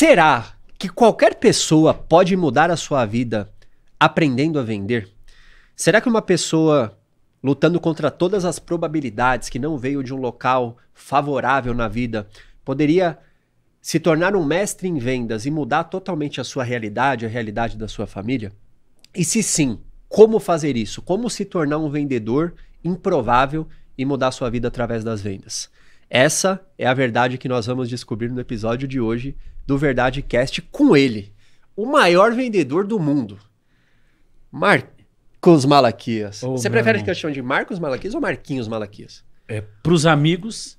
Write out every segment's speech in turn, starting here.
Será que qualquer pessoa pode mudar a sua vida aprendendo a vender? Será que uma pessoa lutando contra todas as probabilidades que não veio de um local favorável na vida poderia se tornar um mestre em vendas e mudar totalmente a sua realidade, a realidade da sua família? E se sim, como fazer isso? Como se tornar um vendedor improvável e mudar a sua vida através das vendas? Essa é a verdade que nós vamos descobrir no episódio de hoje do Verdade Cast com ele, o maior vendedor do mundo. Marcos Malaquias. Ô, Você prefere irmão. que eu chame de Marcos Malaquias ou Marquinhos Malaquias? É, pros amigos,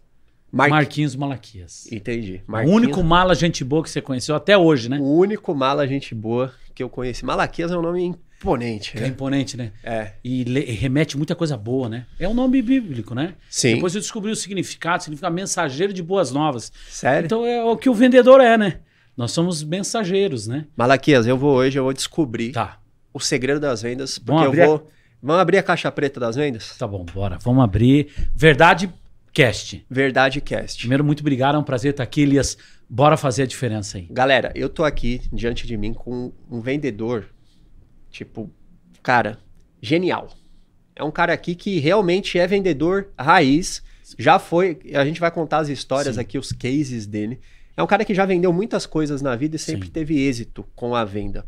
Mar- Marquinhos Malaquias. Entendi. O único mala gente boa que você conheceu até hoje, né? O único mala gente boa que eu conheci. Malaquias é um nome imponente. É né? imponente, né? É. E, le- e remete muita coisa boa, né? É um nome bíblico, né? Sim. Depois eu descobri o significado, significa mensageiro de boas novas. Sério? Então é o que o vendedor é, né? Nós somos mensageiros, né? Malaquias, eu vou hoje, eu vou descobrir Tá, o segredo das vendas, porque Vamos eu abrir a- vou. Vamos abrir a caixa preta das vendas? tá bom, bora. Vamos abrir. Verdade Cast. Verdade Cast. Primeiro, muito obrigado, é um prazer estar aqui, Elias. Bora fazer a diferença aí. Galera, eu tô aqui diante de mim com um vendedor, tipo, cara, genial. É um cara aqui que realmente é vendedor raiz. Já foi. A gente vai contar as histórias Sim. aqui, os cases dele. É um cara que já vendeu muitas coisas na vida e sempre Sim. teve êxito com a venda.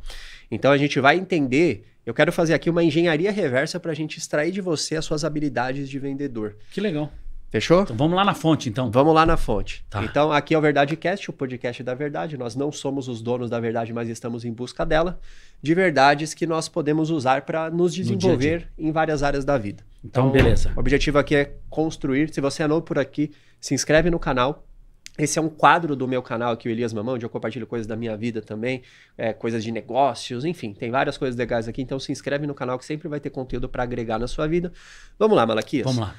Então a gente vai entender. Eu quero fazer aqui uma engenharia reversa para a gente extrair de você as suas habilidades de vendedor. Que legal. Fechou? Então vamos lá na fonte, então. Vamos lá na fonte. Tá. Então, aqui é o Verdade Cast, o podcast da verdade. Nós não somos os donos da verdade, mas estamos em busca dela, de verdades que nós podemos usar para nos desenvolver em várias áreas da vida. Então, beleza. O objetivo aqui é construir. Se você é novo por aqui, se inscreve no canal. Esse é um quadro do meu canal aqui, o Elias Mamão, onde eu compartilho coisas da minha vida também, é, coisas de negócios, enfim, tem várias coisas legais aqui. Então se inscreve no canal que sempre vai ter conteúdo para agregar na sua vida. Vamos lá, Malaquias. Vamos lá.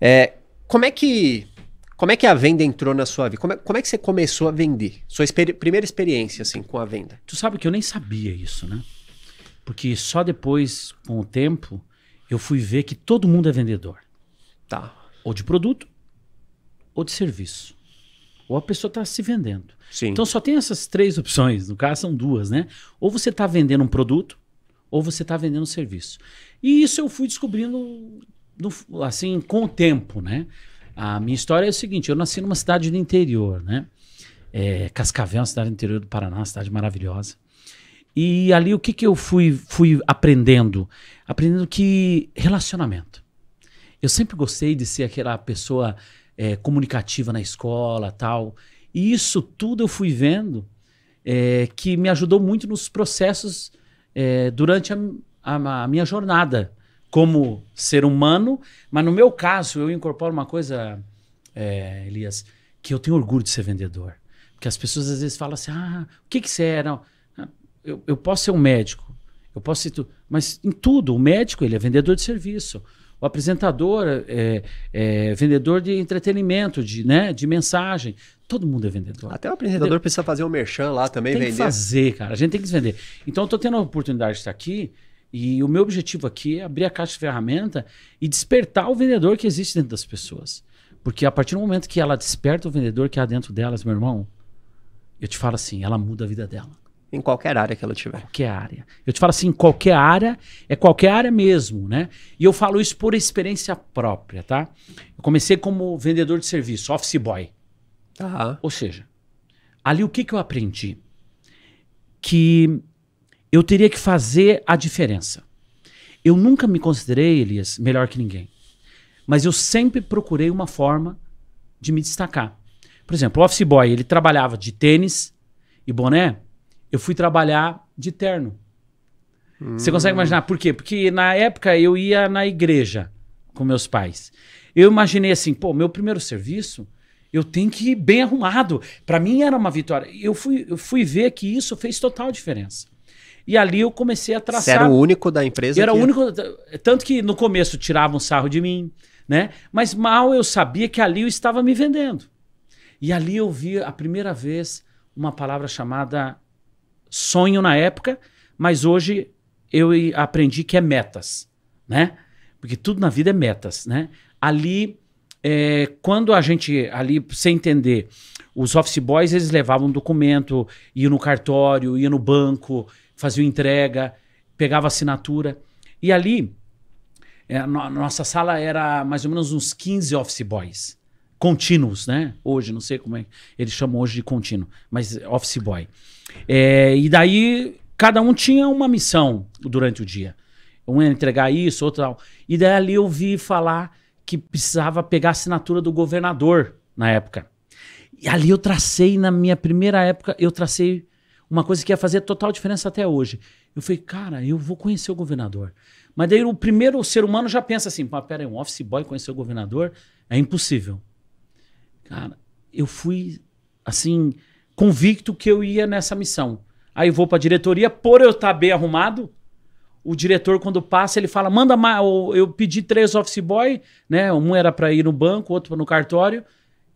É, como é que como é que a venda entrou na sua vida? Como é, como é que você começou a vender? Sua experi- primeira experiência assim com a venda? Tu sabe que eu nem sabia isso, né? Porque só depois, com o tempo, eu fui ver que todo mundo é vendedor. Tá. Ou de produto, ou de serviço. Ou a pessoa está se vendendo. Sim. Então só tem essas três opções. No caso, são duas, né? Ou você está vendendo um produto, ou você está vendendo um serviço. E isso eu fui descobrindo no- assim com o tempo, né? A minha história é o seguinte: eu nasci numa cidade do interior, né? É, Cascavel, uma cidade do interior do Paraná, uma cidade maravilhosa. E ali o que, que eu fui, fui aprendendo? Aprendendo que relacionamento. Eu sempre gostei de ser aquela pessoa é, comunicativa na escola tal. E isso tudo eu fui vendo é, que me ajudou muito nos processos é, durante a, a- a minha jornada como ser humano. Mas no meu caso, eu incorporo uma coisa, é, Elias, que eu tenho orgulho de ser vendedor. Porque as pessoas às vezes falam assim: ah, o que, que você é? Não, ah, eu, eu posso ser um médico, eu posso ser tu, mas em tudo, o médico ele é vendedor de serviço. O apresentador é, é vendedor de entretenimento, de, né, de mensagem. Todo mundo é vendedor. Até o apresentador precisa fazer um merchan lá também, Tem que vender. fazer, cara. A gente tem que se vender. Então, eu tô tendo a oportunidade de estar aqui e o meu objetivo aqui é abrir a caixa de ferramenta e despertar o vendedor que existe dentro das pessoas. Porque a partir do momento que ela desperta o vendedor que há dentro delas, meu irmão, eu te falo assim, ela muda a vida dela. Em qualquer área que ela tiver. Qualquer área. Eu te falo assim, qualquer área é qualquer área mesmo, né? E eu falo isso por experiência própria, tá? Eu comecei como vendedor de serviço, office boy. Tá. Ou seja, ali o que, que eu aprendi? Que eu teria que fazer a diferença. Eu nunca me considerei, Elias, melhor que ninguém. Mas eu sempre procurei uma forma de me destacar. Por exemplo, o office boy, ele trabalhava de tênis e boné. Eu fui trabalhar de terno. Você consegue imaginar por quê? Porque na época eu ia na igreja com meus pais. Eu imaginei assim, pô, meu primeiro serviço, eu tenho que ir bem arrumado. Para mim era uma vitória. Eu fui, eu fui ver que isso fez total diferença. E ali eu comecei a Você traçar. era o único da empresa Eu era que... o único. Tanto que no começo tiravam sarro de mim, né? Mas mal eu sabia que ali eu estava me vendendo. E ali eu vi a primeira vez uma palavra chamada sonho na época, mas hoje eu aprendi que é metas, né? Porque tudo na vida é metas, né? Ali é, quando a gente ali, sem entender, os office boys, eles levavam um documento, iam no cartório, iam no banco, faziam entrega, pegava assinatura. E ali, é, no- nossa sala era mais ou menos uns 15 office boys. Contínuos, né? Hoje, não sei como é. Eles chamam hoje de contínuo, mas office boy. É, e daí, cada um tinha uma missão durante o dia. Um ia entregar isso, outro tal. E daí ali eu vi falar que precisava pegar a assinatura do governador na época. E ali eu tracei, na minha primeira época, eu tracei uma coisa que ia fazer total diferença até hoje. Eu falei, cara, eu vou conhecer o governador. Mas daí o primeiro ser humano já pensa assim, pá, pera aí, um office boy conhecer o governador é impossível. Cara, eu fui, assim, convicto que eu ia nessa missão. Aí eu vou pra diretoria, por eu estar bem arrumado, o diretor, quando passa, ele fala: manda mais. Eu pedi três office boy, né? Um era para ir no banco, outro no cartório.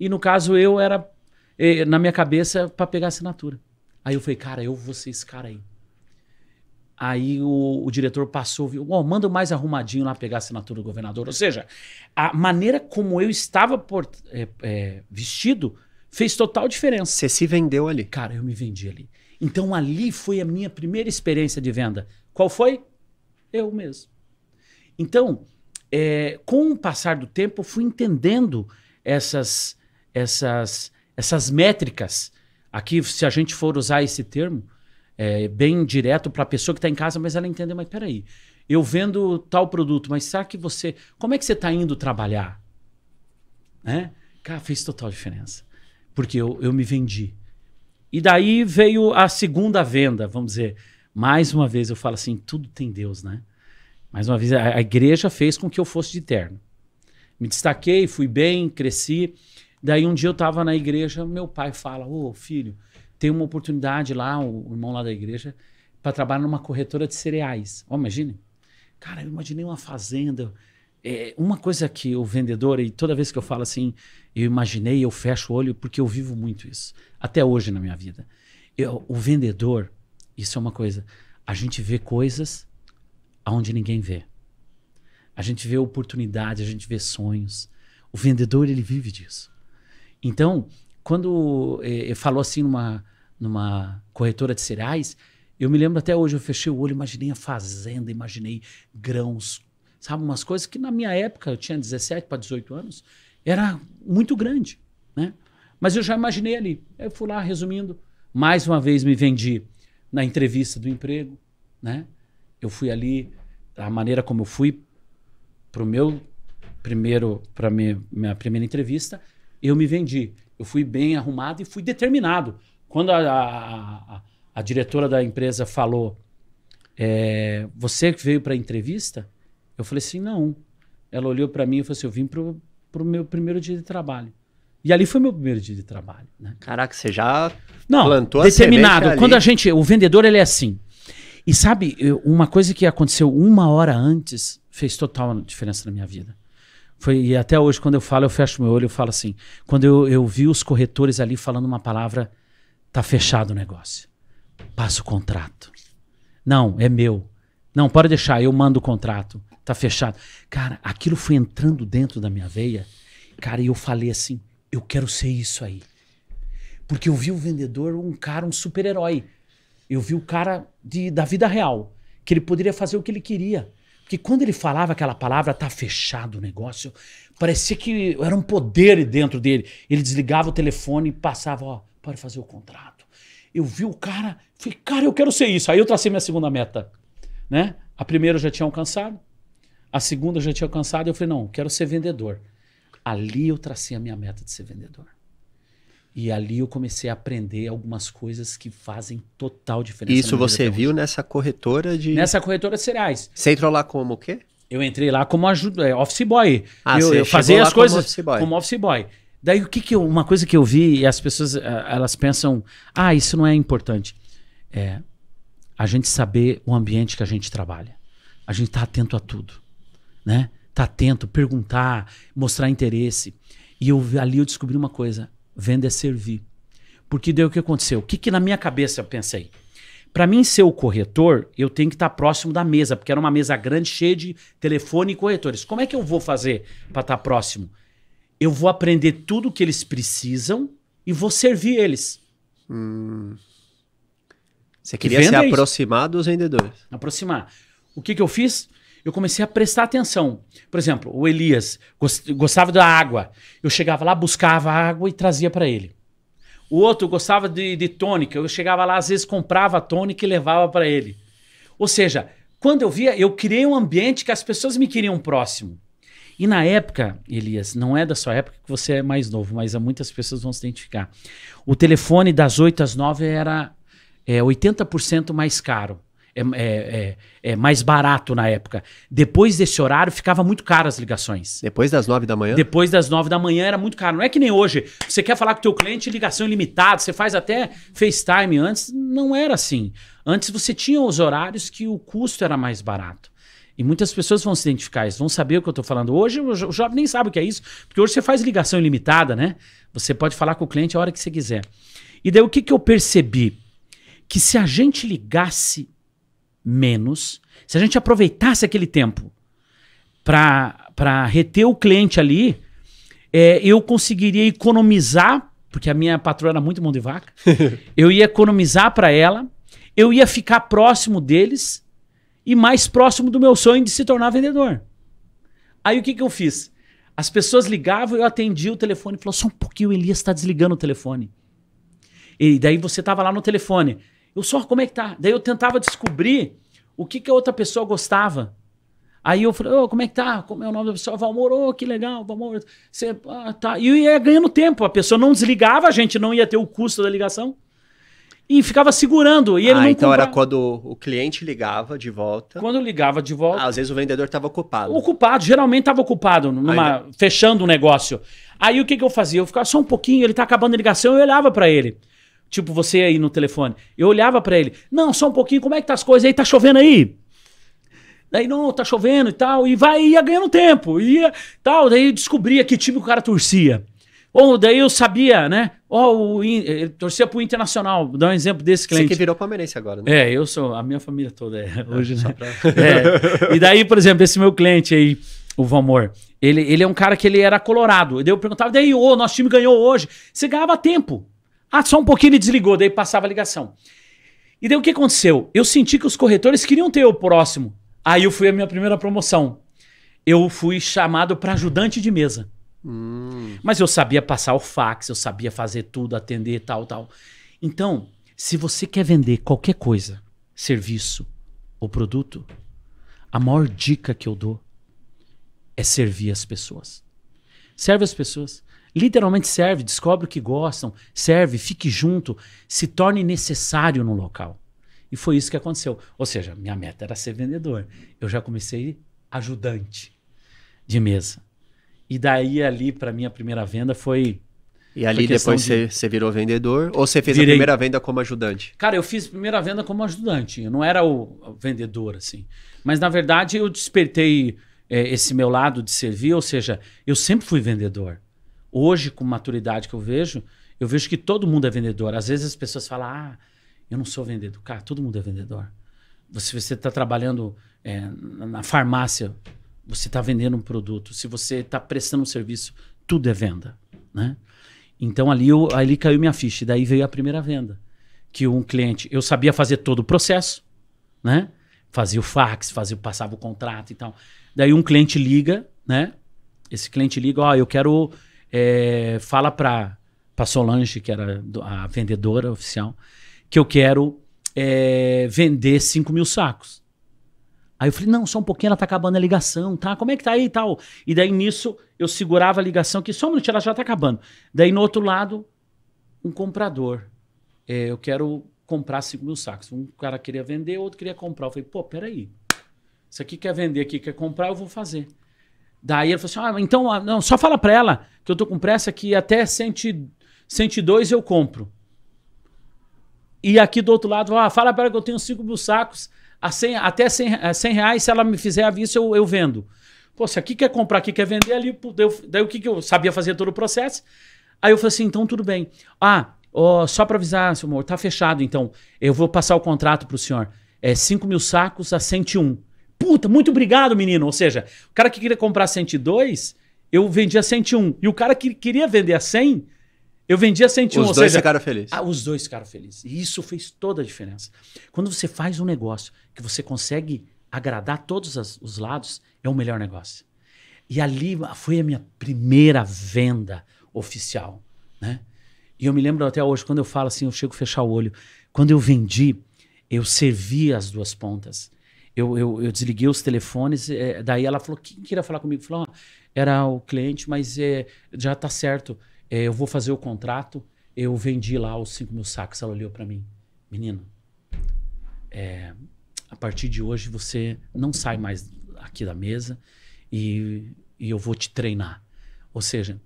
E no caso, eu era, eh, na minha cabeça, para pegar assinatura. Aí eu falei, cara, eu vou ser esse cara aí. Aí o, o diretor passou, viu, ó, manda mais arrumadinho lá pegar a assinatura do governador. Ou seja, a maneira como eu estava por- é, é, vestido fez total diferença. Você se vendeu ali. Cara, eu me vendi ali. Então ali foi a minha primeira experiência de venda. Qual foi? Eu mesmo. Então, é, com o passar do tempo, eu fui entendendo essas, essas, essas métricas. Aqui, se a gente for usar esse termo, é, bem direto para a pessoa que está em casa, mas ela entender, mas peraí, eu vendo tal produto, mas será que você. Como é que você está indo trabalhar? Né? Cara, fez total diferença. Porque eu, eu me vendi. E daí veio a segunda venda, vamos dizer. Mais uma vez eu falo assim: tudo tem Deus, né? Mais uma vez, a, a igreja fez com que eu fosse de terno. Me destaquei, fui bem, cresci. Daí um dia eu estava na igreja, meu pai fala: Ô filho, tem uma oportunidade lá, o irmão lá da igreja, para trabalhar numa corretora de cereais. Ó, imagine. Cara, eu imaginei uma fazenda. É, uma coisa que o vendedor, e toda vez que eu falo assim, eu imaginei, eu fecho o olho, porque eu vivo muito isso. Até hoje na minha vida. Eu- o vendedor, isso é uma coisa. A gente vê coisas aonde ninguém vê. A gente vê oportunidade, a gente vê sonhos. O vendedor, ele vive disso. Então, quando eh, falou assim numa, numa corretora de cereais, eu me lembro até hoje, eu fechei o olho, imaginei a fazenda, imaginei grãos, sabe? Umas coisas que na minha época, eu tinha 17 para 18 anos, era muito grande, né? Mas eu já imaginei ali. Eu fui lá, resumindo, mais uma vez me vendi na entrevista do emprego, né? Eu fui ali, a maneira como eu fui para o meu primeiro, para minha, minha primeira entrevista, eu me vendi. Eu fui bem arrumado e fui determinado. Quando a, a, a- a diretora da empresa falou, é, você que veio para a entrevista? Eu falei assim, não. Ela olhou para mim e falou assim, eu vim para o meu primeiro dia de trabalho. E ali foi meu primeiro dia de trabalho, né? Caraca, você já Não, plantou a determinado. ali. Quando a gente, o vendedor ele é assim. E sabe, eu- uma coisa que aconteceu uma hora antes fez total diferença na minha vida. Foi e até hoje quando eu falo, eu fecho meu olho, eu falo assim. Quando eu, eu vi os corretores ali falando uma palavra, tá fechado o negócio. Passa o contrato. Não, é meu. Não, pode deixar, eu mando o contrato. Tá fechado. Cara, aquilo foi entrando dentro da minha veia. Cara, e eu falei assim, eu quero ser isso aí. Porque eu vi o vendedor um cara, um super-herói. Eu vi o cara de, da vida real, que ele poderia fazer o que ele queria. Porque quando ele falava aquela palavra, tá fechado o negócio, parecia que era um poder dentro dele. Ele desligava o telefone e passava, ó, pode fazer o contrato. Eu vi o cara, falei, cara, eu quero ser isso. Aí eu tracei minha segunda meta, né? A primeira eu já tinha alcançado, a segunda eu já tinha alcançado, eu falei, não, quero ser vendedor. Ali eu tracei a minha meta de ser vendedor. E ali eu comecei a aprender algumas coisas que fazem total diferença. Isso você viu nessa corretora de. Nessa corretora de cereais. Você entrou lá como o quê? Eu entrei lá como ajuda, é, office boy. Ah, eu, eu fazia as coisas como office boy. como office boy. Daí o que que eu, uma coisa que eu vi e as pessoas ah, elas pensam, ah, isso não é importante. É a gente saber o ambiente que a gente trabalha. A gente tá atento a tudo, né? Tá atento, perguntar, mostrar interesse. E eu ali eu descobri uma coisa, venda é servir. Porque daí o que aconteceu? O que que na minha cabeça eu pensei? Para mim ser o corretor, eu tenho que estar próximo da mesa, porque era uma mesa grande, cheia de telefone e corretores. Como é que eu vou fazer para estar próximo? eu vou aprender tudo que eles precisam e vou servir eles. Você Que queria se é aproximar dos vendedores. aproximar. O que, que eu fiz? Eu comecei a prestar atenção. Por exemplo, o Elias gos- gostava da água. Eu chegava lá, buscava água e trazia para ele. O outro gostava de, de tônica. Eu chegava lá, às vezes comprava a tônica e levava para ele. Ou seja, quando eu via, eu criei um ambiente que as pessoas me queriam próximo. E na época, Elias, não é da sua época que você é mais novo, mas muitas pessoas vão se identificar. O telefone das 8 às 9 era é, 80% mais caro. É, é, é, é mais barato na época. Depois desse horário, ficava muito caro as ligações. Depois das nove da manhã? Depois das 9 da manhã era muito caro. Não é que nem hoje. Você quer falar com o teu cliente ligação ilimitada, você faz até FaceTime. Antes não era assim. Antes você tinha os horários que o custo era mais barato. E muitas pessoas vão se identificar, eles vão saber o que eu estou falando. Hoje o jovem nem sabe o que é isso, porque hoje você faz ligação ilimitada, né? Você pode falar com o cliente a hora que você quiser. E daí o que, que eu percebi? Que se a gente ligasse menos, se a gente aproveitasse aquele tempo para reter o cliente ali, é, eu conseguiria economizar, porque a minha patroa era muito mão de vaca, eu ia economizar para ela, eu ia ficar próximo deles e mais próximo do meu sonho de se tornar vendedor. Aí o que, que eu fiz? As pessoas ligavam, eu atendia o telefone e falou: só um pouquinho, o Elias está desligando o telefone. E daí você tava lá no telefone. Eu só, como é que tá? Daí eu tentava descobrir o que, que a outra pessoa gostava. Aí eu falei, ô, como é que tá? Como é o nome da pessoa? Valmor, ô, que legal, Valmor. Você, ah, tá. E ia ganhando tempo. A pessoa não desligava, a gente não ia ter o custo da ligação. E ficava segurando. E ele ah, não então era comprava. quando o cliente ligava de volta. Quando ligava de volta. Ah, às vezes o vendedor estava ocupado. Ocupado, geralmente estava ocupado, numa, fechando um negócio. Aí o que, que eu fazia? Eu ficava só um pouquinho, ele tá acabando a ligação, eu olhava para ele. Tipo, você aí no telefone. Eu olhava para ele. Não, só um pouquinho, como é que tá as coisas aí? Tá chovendo aí? Daí, não, tá chovendo e tal. E vai, ia ganhando tempo. Ia tal. Daí eu descobria que time o cara torcia. Ou daí eu sabia, né? Ó, o In- ele torcia pro Internacional. Vou dar um exemplo desse Você cliente. que virou palmeirense agora, né? É, eu sou, a minha família toda é hoje, né? Só pra- É. E daí, por exemplo, esse meu cliente aí, o Valmor, ele, ele é um cara que ele era colorado. Daí eu perguntava, daí, ô, nosso time ganhou hoje. Você ganhava tempo. Ah, só um pouquinho ele desligou, daí passava a ligação. E daí o que aconteceu? Eu senti que os corretores queriam ter o próximo. Aí eu fui a minha primeira promoção. Eu fui chamado para ajudante de mesa. Hum, Mas eu sabia passar o fax, eu sabia fazer tudo, atender tal, tal. Então, se você quer vender qualquer coisa, serviço ou produto, a maior dica que eu dou é servir as pessoas. Serve as pessoas. Literalmente serve, descobre o que gostam, serve, fique junto, se torne necessário no local. E foi isso que aconteceu. Ou seja, minha meta era ser vendedor. Eu já comecei ajudante de mesa. E daí ali para minha primeira venda foi, E ali depois você você virou vendedor ou você fez Virei. a primeira venda como ajudante? cara, eu fiz a primeira venda como ajudante. Eu não era o o vendedor assim. Mas na verdade eu despertei é, esse meu lado de servir, ou seja, eu sempre fui vendedor. Hoje com maturidade que eu vejo, eu vejo que todo mundo é vendedor. Às vezes as pessoas falam: "Ah, eu não sou vendedor". Cara, todo mundo é vendedor. Você você está trabalhando é, na farmácia, você está vendendo um produto. Se você está prestando um serviço, tudo é venda, né? Então ali, eu, ali caiu minha ficha. E daí veio a primeira venda. Que um cliente, eu sabia fazer todo o processo, né? Fazia o fax, fazia, passava o contrato e tal. Daí um cliente liga, né? Esse cliente liga, ó, eu quero. É, fala pra, pra Solange, que era a vendedora oficial, que eu quero é, vender 5 mil sacos. Aí eu falei, não, só um pouquinho, ela tá acabando a ligação, tá? Como é que tá aí e tal? E daí nisso eu segurava a ligação, que só um minutinho, ela já tá acabando. Daí no outro lado, um comprador. É, eu quero comprar 5 mil sacos. Um cara queria vender, outro queria comprar. Eu falei, pô, peraí. Isso aqui quer vender, aqui quer comprar, eu vou fazer. Daí ele falou assim: ah, então, ah, não, só fala pra ela que eu tô com pressa que até 100, 102 eu compro. E aqui do outro lado, ah, fala pra ela que eu tenho 5 mil sacos, a 100, até 100, a 100 reais, se ela me fizer a vista, eu, eu vendo. Pô, se aqui quer comprar, aqui quer vender, ali, eu- daí o que, que eu sabia fazer todo o processo? Aí eu falei assim, então tudo bem. Ah, ó, só pra avisar, seu amor, tá fechado, então. Eu vou passar o contrato pro senhor. É 5 mil sacos a 101. Puta, muito obrigado, menino. Ou seja, o cara que queria comprar 102, eu vendia 101. E o cara que queria vender a 100, eu vendia 101. Os ou dois seja, ficaram felizes. ah, os dois ficaram felizes. E isso fez toda a diferença. Quando você faz um negócio que você consegue agradar todos as- os lados, é o melhor negócio. E ali foi a minha primeira venda oficial, né? E eu me lembro até hoje, quando eu falo assim, eu chego a fechar o olho. Quando eu vendi, eu servi as duas pontas. Eu, eu, eu desliguei os telefones, eh, daí ela falou, quem queria falar comigo? Falou, "Ah, era o cliente, mas eh, já tá certo, eh, eu vou fazer o contrato, eu vendi lá os 5 mil sacos. Ela olhou para mim, menino, é, a partir de hoje você não sai mais aqui da mesa e, e eu vou te treinar. Ou seja,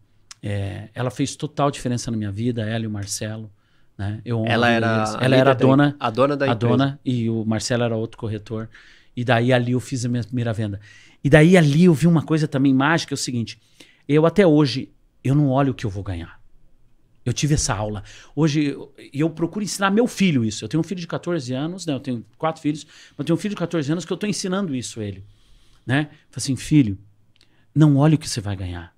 é, ela fez total diferença na minha vida, ela e o Marcelo. Né? Eu Ela era, eles. ela era a dona, a dona da a empresa. dona e o Marcelo era outro corretor. E daí ali eu fiz a minha primeira venda. E daí ali eu vi uma coisa também mágica, é o seguinte, eu até hoje eu não olho o que eu vou ganhar. Eu tive essa aula. Hoje eu, eu procuro ensinar meu filho isso. Eu tenho um filho de 14 anos, né? Eu tenho quatro filhos, mas eu tenho um filho de 14 anos que eu estou ensinando isso a ele, né? Falo assim, filho, não olhe o que você vai ganhar.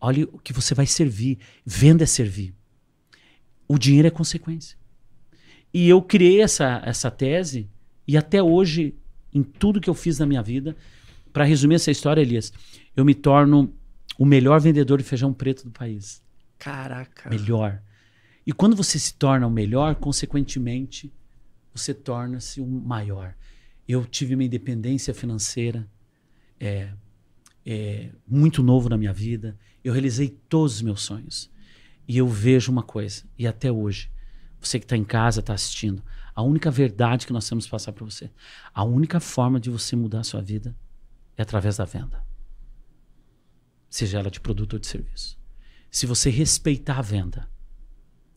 Olhe o que você vai servir. Venda é servir. O dinheiro é consequência. E eu criei essa, essa tese e até hoje, em tudo que eu fiz na minha vida, para resumir essa história, Elias, eu me torno o melhor vendedor de feijão preto do país. Caraca. Melhor. E quando você se torna o melhor, consequentemente, você torna-se o maior. Eu tive uma independência financeira é, é, muito novo na minha vida. Eu realizei todos os meus sonhos. E eu vejo uma coisa, e até hoje, você que está em casa, está assistindo, a única verdade que nós temos que passar para você, a única forma de você mudar a sua vida é através da venda. Seja ela de produto ou de serviço. Se você respeitar a venda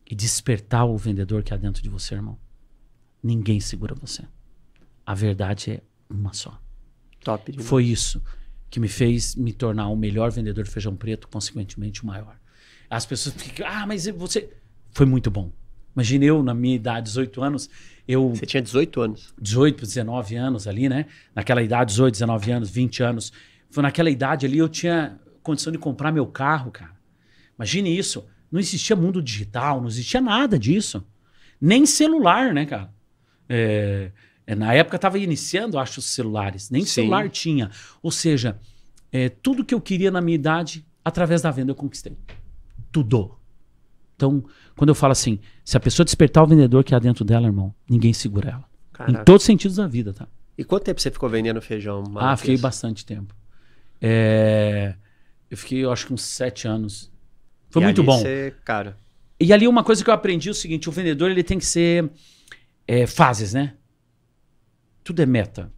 e despertar o vendedor que há dentro de você, irmão, ninguém segura você. A verdade é uma só. Top. demais. Foi isso que me fez me tornar o melhor vendedor de feijão preto, consequentemente o maior. As pessoas ficam, ah, mas você. Foi muito bom. Imagina eu, na minha idade, 18 anos, eu. Você tinha 18 anos. 18, 19 anos ali, né? Naquela idade, 18, 19 anos, 20 anos. Foi naquela idade ali eu tinha condição de comprar meu carro, cara. Imagine isso. Não existia mundo digital, não existia nada disso. Nem celular, né, cara? É, é, na época estava iniciando, acho, os celulares. Nem Sim. celular tinha. Ou seja, é, tudo que eu queria na minha idade, através da venda eu conquistei. Tudo. Então, quando eu falo assim, se a pessoa despertar o vendedor que há dentro dela, irmão, ninguém segura ela. Caraca. Em todos os sentidos da vida, tá? E quanto tempo você ficou vendendo feijão? Ah, Marcos? fiquei bastante tempo. É, eu fiquei, eu acho que uns sete anos. Foi E muito bom. Você, cara, E ali uma coisa que eu aprendi é o seguinte: o vendedor ele tem que ser é, fases, né? Tudo é meta.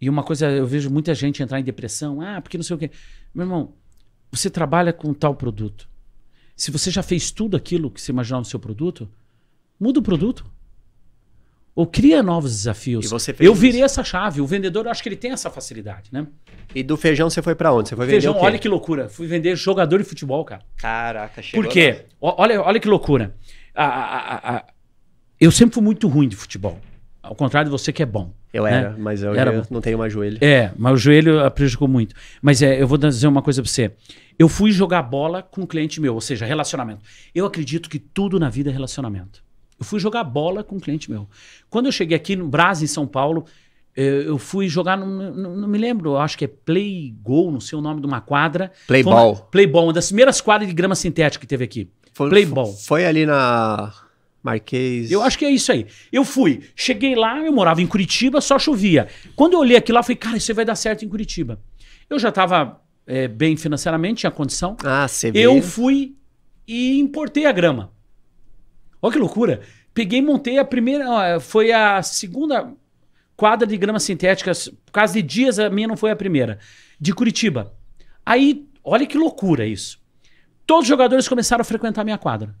E uma coisa, eu vejo muita gente entrar em depressão, ah, porque não sei o quê. Meu irmão, você trabalha com tal produto. Se você já fez tudo aquilo que você imaginava no seu produto, muda o produto. Ou cria novos desafios. Eu virei isso. essa chave. O vendedor, eu acho que ele tem essa facilidade, né? E do feijão você foi pra onde? Você foi vender Feijão, o quê? olha que loucura. Fui vender jogador de futebol, cara. Caraca, chegou. Por quê? O- Olha, olha que loucura. A- a- a- eu sempre fui muito ruim de futebol. Ao contrário de você que é bom. Eu né? era, mas eu Era bom. não tenho mais joelho. É, mas o joelho prejudicou muito. Mas é, eu vou dizer uma coisa pra você. Eu fui jogar bola com um cliente meu, ou seja, relacionamento. Eu acredito que tudo na vida é relacionamento. Eu fui jogar bola com um cliente meu. Quando eu cheguei aqui no Brás, em São Paulo, eh, eu fui jogar, num- num- não me lembro, eu acho que é Play Go, não sei o nome de uma quadra. Play Foi uma- Ball. Play Ball, uma das primeiras quadras de grama sintética que teve aqui. Foi, Play fo- Ball. Foi ali na Marquês. Eu acho que é isso aí. Eu fui, cheguei lá, eu morava em Curitiba, só chovia. Quando eu olhei aquilo lá, eu falei, cara, isso vai dar certo em Curitiba. Eu já estava bem financeiramente, tinha condição. Ah, você Eu veio. fui e importei a grama. Olha que loucura. Peguei e montei a primeira. Foi a segunda quadra de grama sintética. Por causa de dias, a minha não foi a primeira. De Curitiba. Aí, olha que loucura isso. Todos os jogadores começaram a frequentar a minha quadra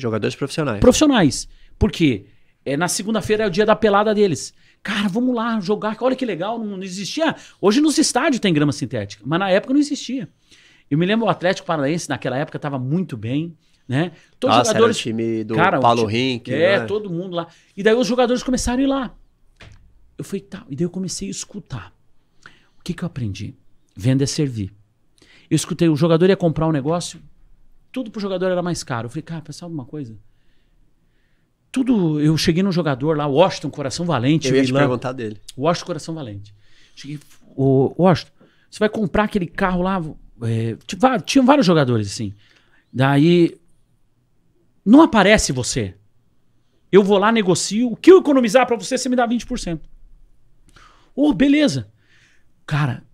Jogadores profissionais. profissionais. Por quê? É, na segunda-feira é o dia da pelada deles. Cara, vamos lá jogar. Olha que legal, não, não existia. Hoje nos estádios tem grama sintética, mas na época não existia. Eu me lembro o Atlético Paranaense naquela época estava muito bem, né? Todos Nossa, os jogadores, era o time do Cara, Paulo Rink. é, né? todo mundo lá. E daí os jogadores começaram a ir lá. Eu falei, tá. E daí eu comecei a escutar. O que que eu aprendi? Venda é servir. Eu escutei, o jogador ia comprar um negócio, tudo pro jogador era mais caro. Eu falei, cara, pensar alguma coisa. Tudo, eu cheguei num jogador lá, Washington Coração Valente. Eu ia te perguntar dele. Washington Coração Valente. Cheguei, o Washington, você vai comprar aquele carro lá. é, tinha, tinha vários jogadores assim. Daí, não aparece você. Eu vou lá, negocio. O que eu economizar pra você, você me dá 20%. Ô, beleza. Cara,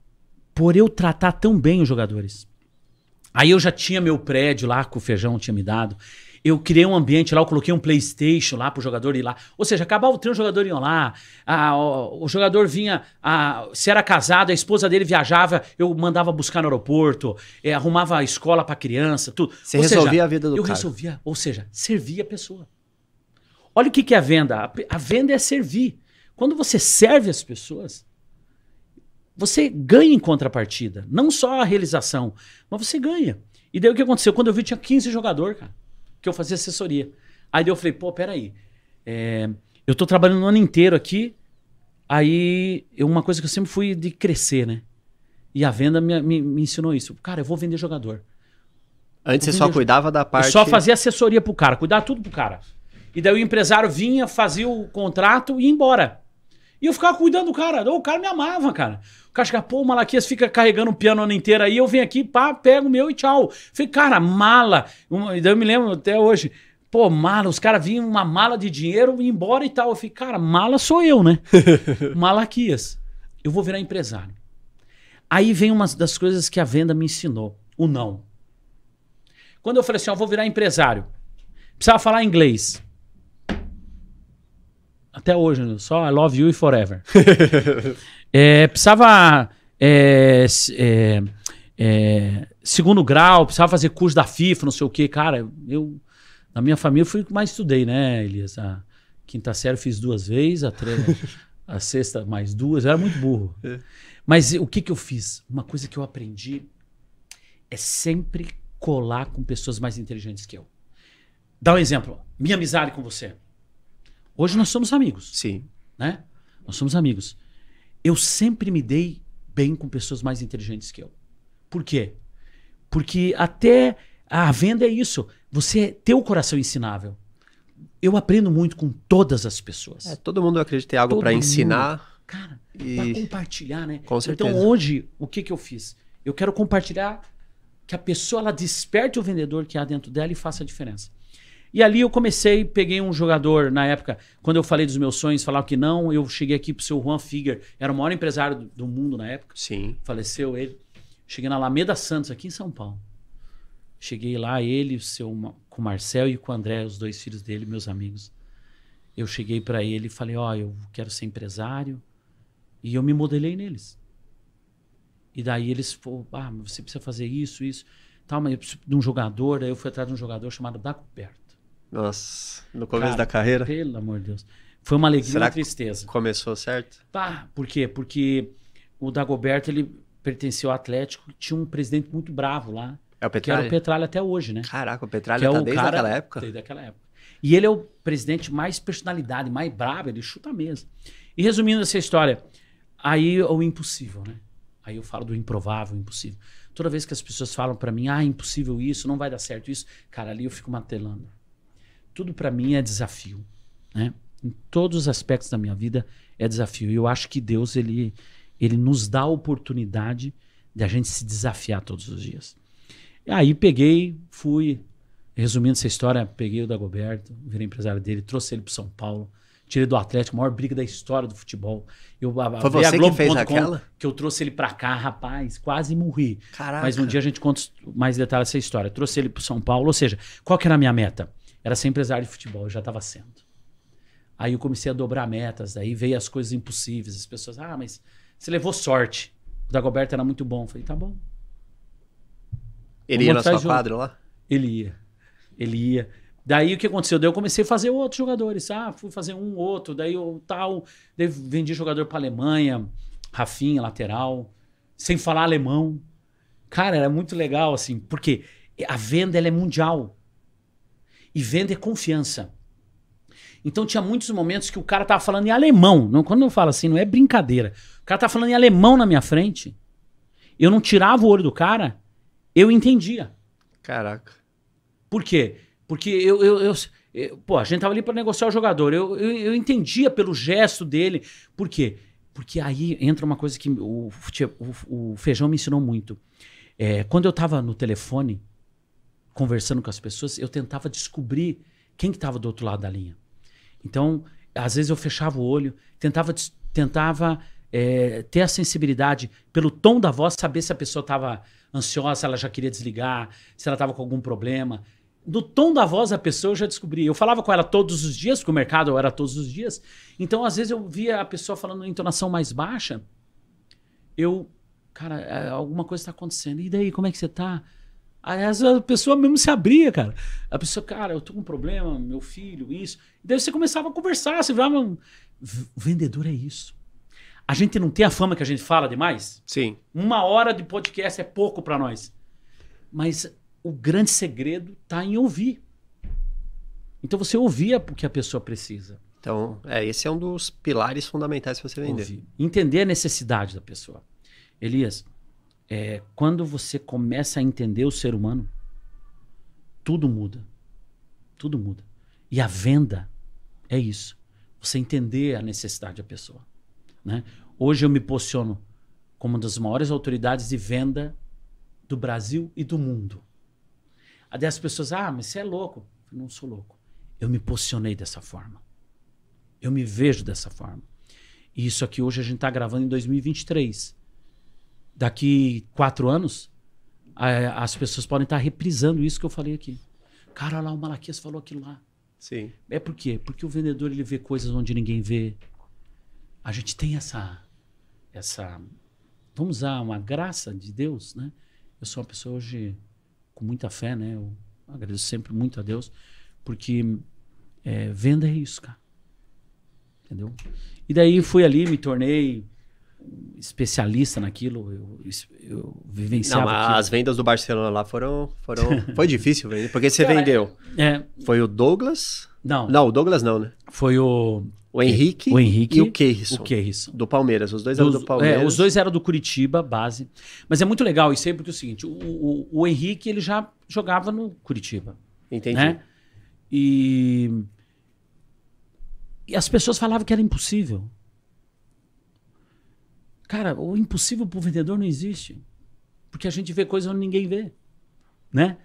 por eu tratar tão bem os jogadores. Aí eu já tinha meu prédio lá que o feijão tinha me dado. Eu criei um ambiente lá, eu coloquei um Playstation lá pro jogador ir lá. Ou seja, acabava o treino, o jogador ia lá. Ah, o, o jogador vinha, ah, se era casado, a esposa dele viajava, eu mandava buscar no aeroporto, eh, arrumava a escola pra criança, tudo. Você Ou resolvia seja, a vida do eu cara. resolvia, ou seja, servia a pessoa. Olha o que, que é a venda. A, a venda é servir. Quando você serve as pessoas, você ganha em contrapartida. Não só a realização, mas você ganha. E daí o que aconteceu? Quando eu vi, tinha 15 jogadores, cara, que eu fazia assessoria. Aí daí eu falei, pô, peraí. É, eu tô trabalhando o ano inteiro aqui. Aí, eu- uma coisa que eu sempre fui de crescer, né? E a venda me, me- me ensinou isso. Cara, eu vou vender jogador. Antes você Eu só cuidava da parte. Eu só fazia assessoria pro cara, cuidar tudo pro cara. E daí o empresário vinha, fazia o contrato e ia embora. E eu ficava cuidando do cara. O cara me amava, cara. O cara chegava, pô, o Malaquias fica carregando o piano ano inteiro aí, eu venho aqui, pá, pego o meu e tchau. Falei, cara, mala. Eu me lembro até hoje. Pô, mala, os caras vinham uma mala de dinheiro e embora e tal. Eu falei, cara, mala sou eu, né? Malaquias. Eu vou virar empresário. Aí vem uma das coisas que a venda me ensinou: o não. Quando eu falei assim, ó, vou virar empresário, precisava falar inglês. Até hoje, né? só I love you e forever. É, precisava. é, é, é, segundo grau, precisava fazer curso da FIFA, não sei o quê. Cara, eu. Na minha família, fui o que mais estudei, né, Elias? A quinta série eu fiz duas vezes, a, a sexta mais duas, eu era muito burro. Mas o que, que eu fiz? Uma coisa que eu aprendi é sempre colar com pessoas mais inteligentes que eu. Dá um exemplo. Minha amizade com você. Hoje nós somos amigos, Sim. né? Nós somos amigos. Eu sempre me dei bem com pessoas mais inteligentes que eu. Por quê? Porque até a venda é isso. Você ter o coração ensinável. Eu aprendo muito com todas as pessoas. É, todo mundo acredita ter algo mundo. ensinar. Cara, E- pra compartilhar, né? Com certeza. Então hoje, o que que eu fiz? Eu quero compartilhar que a pessoa ela desperte o vendedor que há dentro dela e faça a diferença. E ali eu comecei, peguei um jogador na época, quando eu falei dos meus sonhos, falava que não, eu cheguei aqui pro seu Juan Figuer, era o maior empresário do, do mundo na época, Sim. faleceu ele. Cheguei na Alameda Santos, aqui em São Paulo. Cheguei lá, ele, o seu, com o Marcel e com o André, os dois filhos dele, meus amigos. Eu cheguei pra ele e falei: Ó, eu quero ser empresário. E eu me modelei neles. E daí eles falaram: Ah, você precisa fazer isso, isso. Tal, mas eu preciso de um jogador. Daí eu fui atrás de um jogador chamado Dacoberto. Nossa, no começo Cara, da carreira. Pelo amor de Deus. Foi uma alegria e Será uma que- tristeza. Começou certo? Pá, por quê? Porque o Dagoberto, ele pertenceu ao Atlético, tinha um presidente muito bravo lá, É o que era Petralha? o Petralha até hoje, né? Caraca, o que Petralha é tá o desde cara aquela época? Desde aquela época. E ele é o presidente mais personalidade, mais brabo, ele chuta mesmo. E resumindo essa história, aí o impossível, né? Aí eu falo do improvável, impossível. Toda vez que as pessoas falam pra mim, ah, impossível isso, não vai dar certo isso, cara, ali eu fico matelando. Tudo pra mim é desafio, né? Em todos os aspectos da minha vida é desafio. E eu acho que Deus ele ele nos dá a oportunidade de a gente se desafiar todos os dias. E aí peguei, fui, resumindo essa história, peguei o Dagoberto, virei empresário dele, trouxe ele para São Paulo, tirei do Atlético, maior briga da história do futebol. Eu Foi abri a você que fez aquela? Que eu trouxe ele para cá, rapaz, quase morri. Caraca. Mas um dia a gente conta mais detalhes dessa história. Trouxe ele para São Paulo, ou seja, qual que era a minha meta? Era ser empresário de futebol, eu já estava sendo. Aí eu comecei a dobrar metas, aí veio as coisas impossíveis. As pessoas, ah, mas você levou sorte. O Dagoberto era muito bom. Eu falei, tá bom. Ele ia na sua quadra lá? Ele ia. Ele ia. Daí o que aconteceu? Daí eu comecei a fazer outros jogadores. Ah, fui fazer um, outro. Daí eu tal. Daí vendi jogador pra Alemanha. Rafinha, lateral. Sem falar alemão. Cara, era muito legal, assim. Porque a venda ela é mundial. E venda é confiança. Então tinha muitos momentos que o cara tava falando em alemão. Não, quando eu falo assim, não é brincadeira. O cara tava falando em alemão na minha frente. Eu não tirava o olho do cara eu entendia. Caraca. Por quê? Porque eu, eu, eu, eu- pô, a gente tava ali para negociar o jogador. Eu, eu, eu entendia pelo gesto dele. Por quê? Porque aí entra uma coisa que o, o, o Feijão me ensinou muito. É, quando eu tava no telefone, conversando com as pessoas, eu tentava descobrir quem que tava do outro lado da linha. Então, às vezes eu fechava o olho, tentava, tentava é, ter a sensibilidade pelo tom da voz, saber se a pessoa estava ansiosa, se ela já queria desligar, se ela estava com algum problema. Do tom da voz da pessoa eu já descobri. Eu falava com ela todos os dias, porque o mercado era todos os dias. Então, às vezes, eu via a pessoa falando em entonação mais baixa. Eu, cara, é, alguma coisa está acontecendo. E daí, como é que você tá? Aí vezes, a pessoa mesmo se abria, cara. A pessoa, cara, eu tô com um problema, meu filho, isso. E daí você começava a conversar, você virava. um- Vendedor é isso. A gente não tem a fama que a gente fala demais? Sim. Uma hora de podcast é pouco para nós. Mas o grande segredo tá em ouvir. Então você ouvia o que a pessoa precisa. Então, é, esse é um dos pilares fundamentais para você vender. Ouvir. Entender a necessidade da pessoa. Elias, é, quando você começa a entender o ser humano, tudo muda. Tudo muda. E a venda é isso. Você entender a necessidade da pessoa. Né? Hoje eu me posiciono como uma das maiores autoridades de venda do Brasil e do mundo. Aí as pessoas, ah, mas você é louco. Eu não sou louco. Eu me posicionei dessa forma. Eu me vejo dessa forma. E isso aqui hoje a gente está gravando em 2023. Daqui quatro anos, a- as pessoas podem estar reprisando isso que eu falei aqui. Cara, lá o Malaquias falou aquilo lá. Sim. É por quê? Porque o vendedor ele vê coisas onde ninguém vê. A gente tem essa essa vamos usar uma graça de Deus, né? Eu sou uma pessoa hoje com muita fé, né? Eu agradeço sempre muito a Deus, porque é, venda é isso, cara. Entendeu? E daí fui ali, me tornei especialista naquilo, eu, eu Não, vivenciava mas aquilo. as vendas do Barcelona lá foram. foram foi difícil vender. Porque você Cara, vendeu. É, Foi o Douglas. não, Não, o Douglas não, né? foi o O Henrique, o Henrique e o Keirson. o Keirson. Do Palmeiras. Os dois eram Dos- do Palmeiras. é, os dois eram do Curitiba, base. Mas é muito legal isso aí, porque é o seguinte: o, o, o Henrique ele já jogava no Curitiba. Entendi. Né? E, e as pessoas falavam que era impossível. Cara, o impossível para o vendedor não existe. Porque a gente vê coisas onde ninguém vê. Né?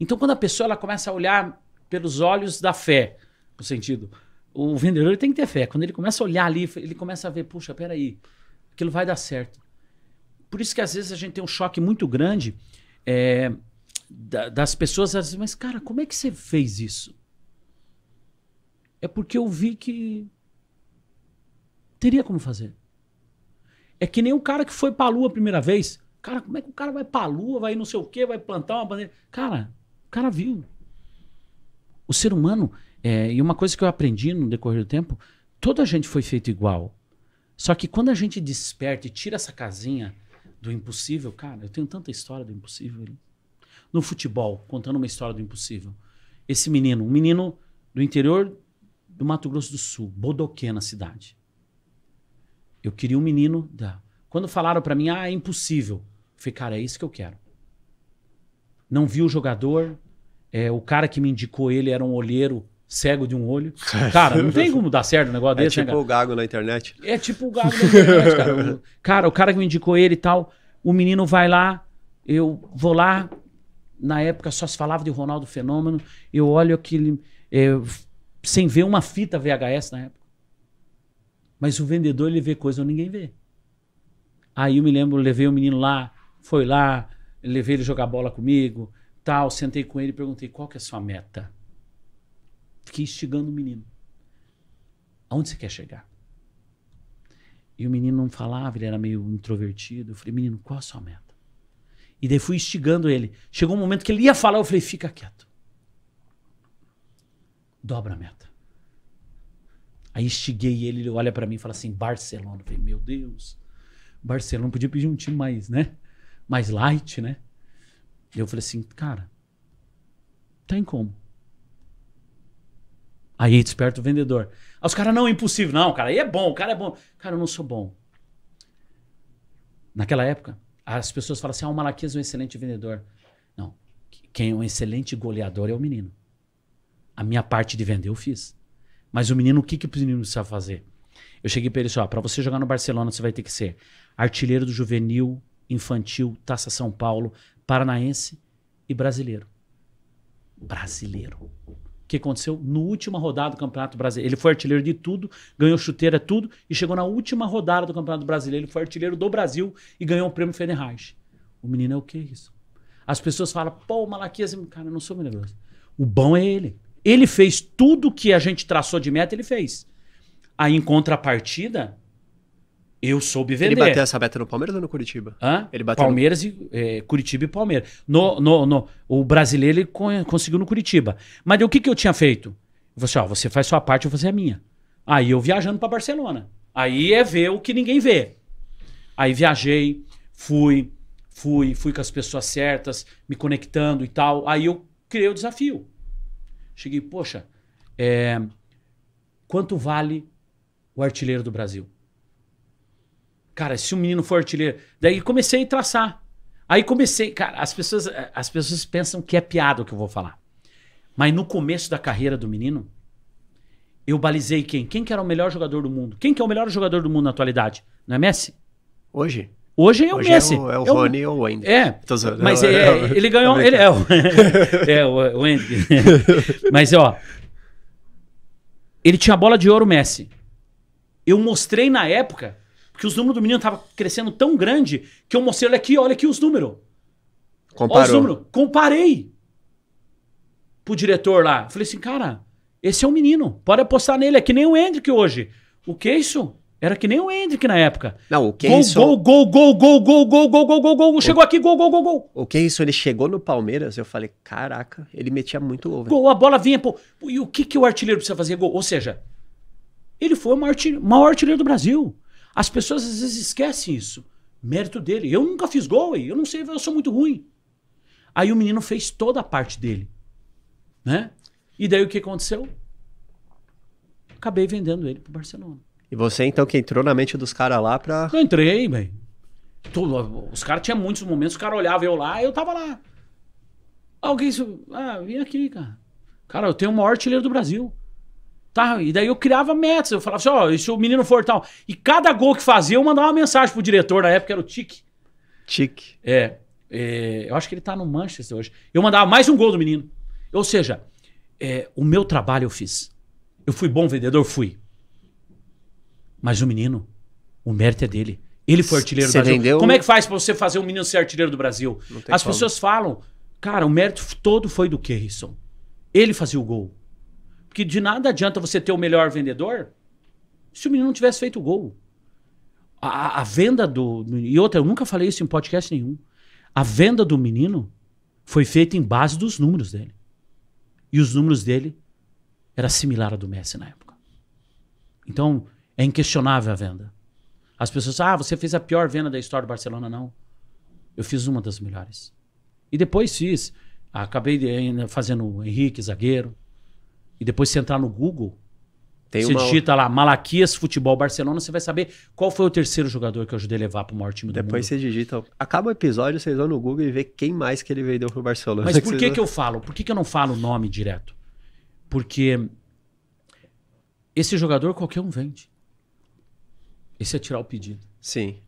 Então, quando a pessoa ela começa a olhar pelos olhos da fé, no sentido, o vendedor tem que ter fé. Quando ele começa a olhar ali, ele começa a ver, puxa, peraí, aquilo vai dar certo. Por isso que às vezes a gente tem um choque muito grande é, da- das pessoas, às vezes, mas cara, como é que você fez isso? É porque eu vi que teria como fazer. É que nem o cara que foi pra lua a primeira vez. Cara, como é que o cara vai pra lua, vai não sei o quê, vai plantar uma bandeira? Cara, o cara viu. O ser humano, é, e uma coisa que eu aprendi no decorrer do tempo, toda a gente foi feito igual. Só que quando a gente desperta e tira essa casinha do impossível, cara, eu tenho tanta história do impossível. No futebol, contando uma história do impossível. Esse menino, um menino do interior do Mato Grosso do Sul, Bodoquê, na cidade. Eu queria um menino da. Quando falaram pra mim, ah, é impossível. Eu falei, cara, é isso que eu quero. Não vi o jogador. é, o cara que me indicou ele era um olheiro cego de um olho. Cara, não tem como dar certo um negócio É desse, né, tipo cara? o Gago na internet. É tipo o gago da internet, cara. Cara, o cara que me indicou ele e tal, o menino vai lá, eu vou lá, na época só se falava de Ronaldo Fenômeno, eu olho aquele. é, sem ver uma fita VHS na época. Mas o vendedor, ele vê coisa onde ninguém vê. Aí eu me lembro, eu levei o menino lá, foi lá, levei ele jogar bola comigo, tal, sentei com ele e perguntei, qual que é a sua meta? Fiquei instigando o menino. Aonde você quer chegar? E o menino não falava, ele era meio introvertido. Eu falei, menino, qual a sua meta? E daí fui instigando ele. Chegou um momento que ele ia falar, eu falei, fica quieto. Dobra a meta. Aí instiguei ele, ele olha pra mim e fala assim, Barcelona. Eu falei, meu Deus, Barcelona podia pedir um time mais, né? Mais light, né? Eu falei assim, cara, tem como. Aí desperta o vendedor. Os caras, não, é impossível. Não, cara, aí é bom, o cara é bom. Cara, eu não sou bom. Naquela época, as pessoas falam assim, ah, o Malaquias é um excelente vendedor. Não. Quem é um excelente goleador é o menino. A minha parte de vender eu fiz. Mas o menino, o que, que o menino precisa fazer? Eu cheguei para ele assim: ó, para você jogar no Barcelona, você vai ter que ser artilheiro do juvenil, infantil, Taça São Paulo, paranaense e brasileiro. Brasileiro. O que aconteceu? No última rodada do Campeonato Brasileiro, ele foi artilheiro de tudo, ganhou chuteira, tudo, e chegou na última rodada do Campeonato Brasileiro, ele foi artilheiro do Brasil e ganhou o prêmio Federreich. O menino é o que isso? As pessoas falam, pô, o Malaquias, cara, eu não sou milagroso. O bom é ele. Ele fez tudo que a gente traçou de meta, ele fez. Aí, em contrapartida, eu soube vender. Ele bateu essa meta no Palmeiras ou no Curitiba? Hã? Ele bateu Palmeiras e é, Curitiba e Palmeiras. No, no, no, o brasileiro ele con- conseguiu no Curitiba. Mas o que, que eu tinha feito? Eu falei assim, ó, você faz sua parte, eu vou fazer a minha. Aí eu viajando pra Barcelona. Aí é ver o que ninguém vê. Aí viajei, fui, fui, fui com as pessoas certas, me conectando e tal. Aí eu criei o desafio. Cheguei, poxa, é, quanto vale o artilheiro do Brasil? Cara, se o menino for artilheiro. Daí comecei a traçar. Aí comecei, cara, as pessoas, as pessoas pensam que é piada o que eu vou falar. Mas no começo da carreira do menino, eu balizei quem? Quem que era o melhor jogador do mundo? Quem que é o melhor jogador do mundo na atualidade? Não é Messi? Hoje? Hoje é o Hoje Messi. é o, é o Rony ou o Wendy. É, mas é, é- é- ele ganhou. Ele é, o, é o, o Andy. mas ó, ele tinha a bola de ouro Messi. Eu mostrei na época que os números do menino estavam crescendo tão grande que eu mostrei olha aqui, olha aqui os números. Olha os Comparou. números. Comparei pro diretor lá. Falei assim, cara, esse é um menino. Pode apostar nele. É que nem o Hendrick hoje. O que é isso? Era que nem o Hendrick na época. Não, o Gol, Kenson, gol, gol, gol, gol, gol, gol, gol, gol, gol, gol. Chegou aqui, gol, gol, gol, gol. o Kenson, ele chegou no Palmeiras, eu falei, caraca, ele metia muito gol. Gol, a bola vinha, pô. E o que, que o artilheiro precisa fazer gol? Ou seja, ele foi o maior artilheiro, maior artilheiro do Brasil. As pessoas às vezes esquecem isso. Mérito dele. Eu nunca fiz gol, eu não sei, eu sou muito ruim. Aí o menino fez toda a parte dele. Né? E daí o que aconteceu? Acabei vendendo ele pro Barcelona. E você, então, que entrou na mente dos caras lá pra... Eu entrei, velho. Os caras tinham muitos momentos, os caras olhavam eu lá, eu tava lá. Alguém. isso- Ah, vim aqui, cara. Cara, eu tenho o maior artilheiro do Brasil. Tá, e daí eu criava metas. Eu falava assim, ó, e se o menino for tal. E cada gol que fazia, eu mandava uma mensagem pro diretor na época, era o Tique. Tique. É, é, eu acho que ele tá no Manchester hoje. Eu mandava mais um gol do menino. Ou seja, é, o meu trabalho eu fiz. Eu fui bom vendedor? Fui. Mas o menino, o mérito é dele. Ele foi artilheiro do Brasil. vendeu- Como é que faz pra você fazer um menino ser artilheiro do Brasil? As como. pessoas falam, cara, o mérito todo foi do Kerrison. Ele fazia o gol. Porque de nada adianta você ter o melhor vendedor se o menino não tivesse feito o gol. A, a- venda do. E outra, eu nunca falei isso em podcast nenhum. A venda do menino foi feita em base dos números dele. E os números dele era similar a do Messi na época. Então, é inquestionável a venda. As pessoas, ah, você fez a pior venda da história do Barcelona. Não. Eu fiz uma das melhores. E depois fiz. Acabei fazendo o Henrique, zagueiro. E depois você entrar no Google, Tem você uma... digita lá Malaquias Futebol Barcelona, você vai saber qual foi o terceiro jogador que eu ajudei a levar pro maior time do Depois mundo. você digita... Acaba o episódio, vocês vão no Google e vê quem mais que ele vendeu pro Barcelona. Mas por que, vão- que eu falo? Por que, que eu não falo o nome direto? Porque esse jogador qualquer um vende. Esse é tirar o pedido. Sim.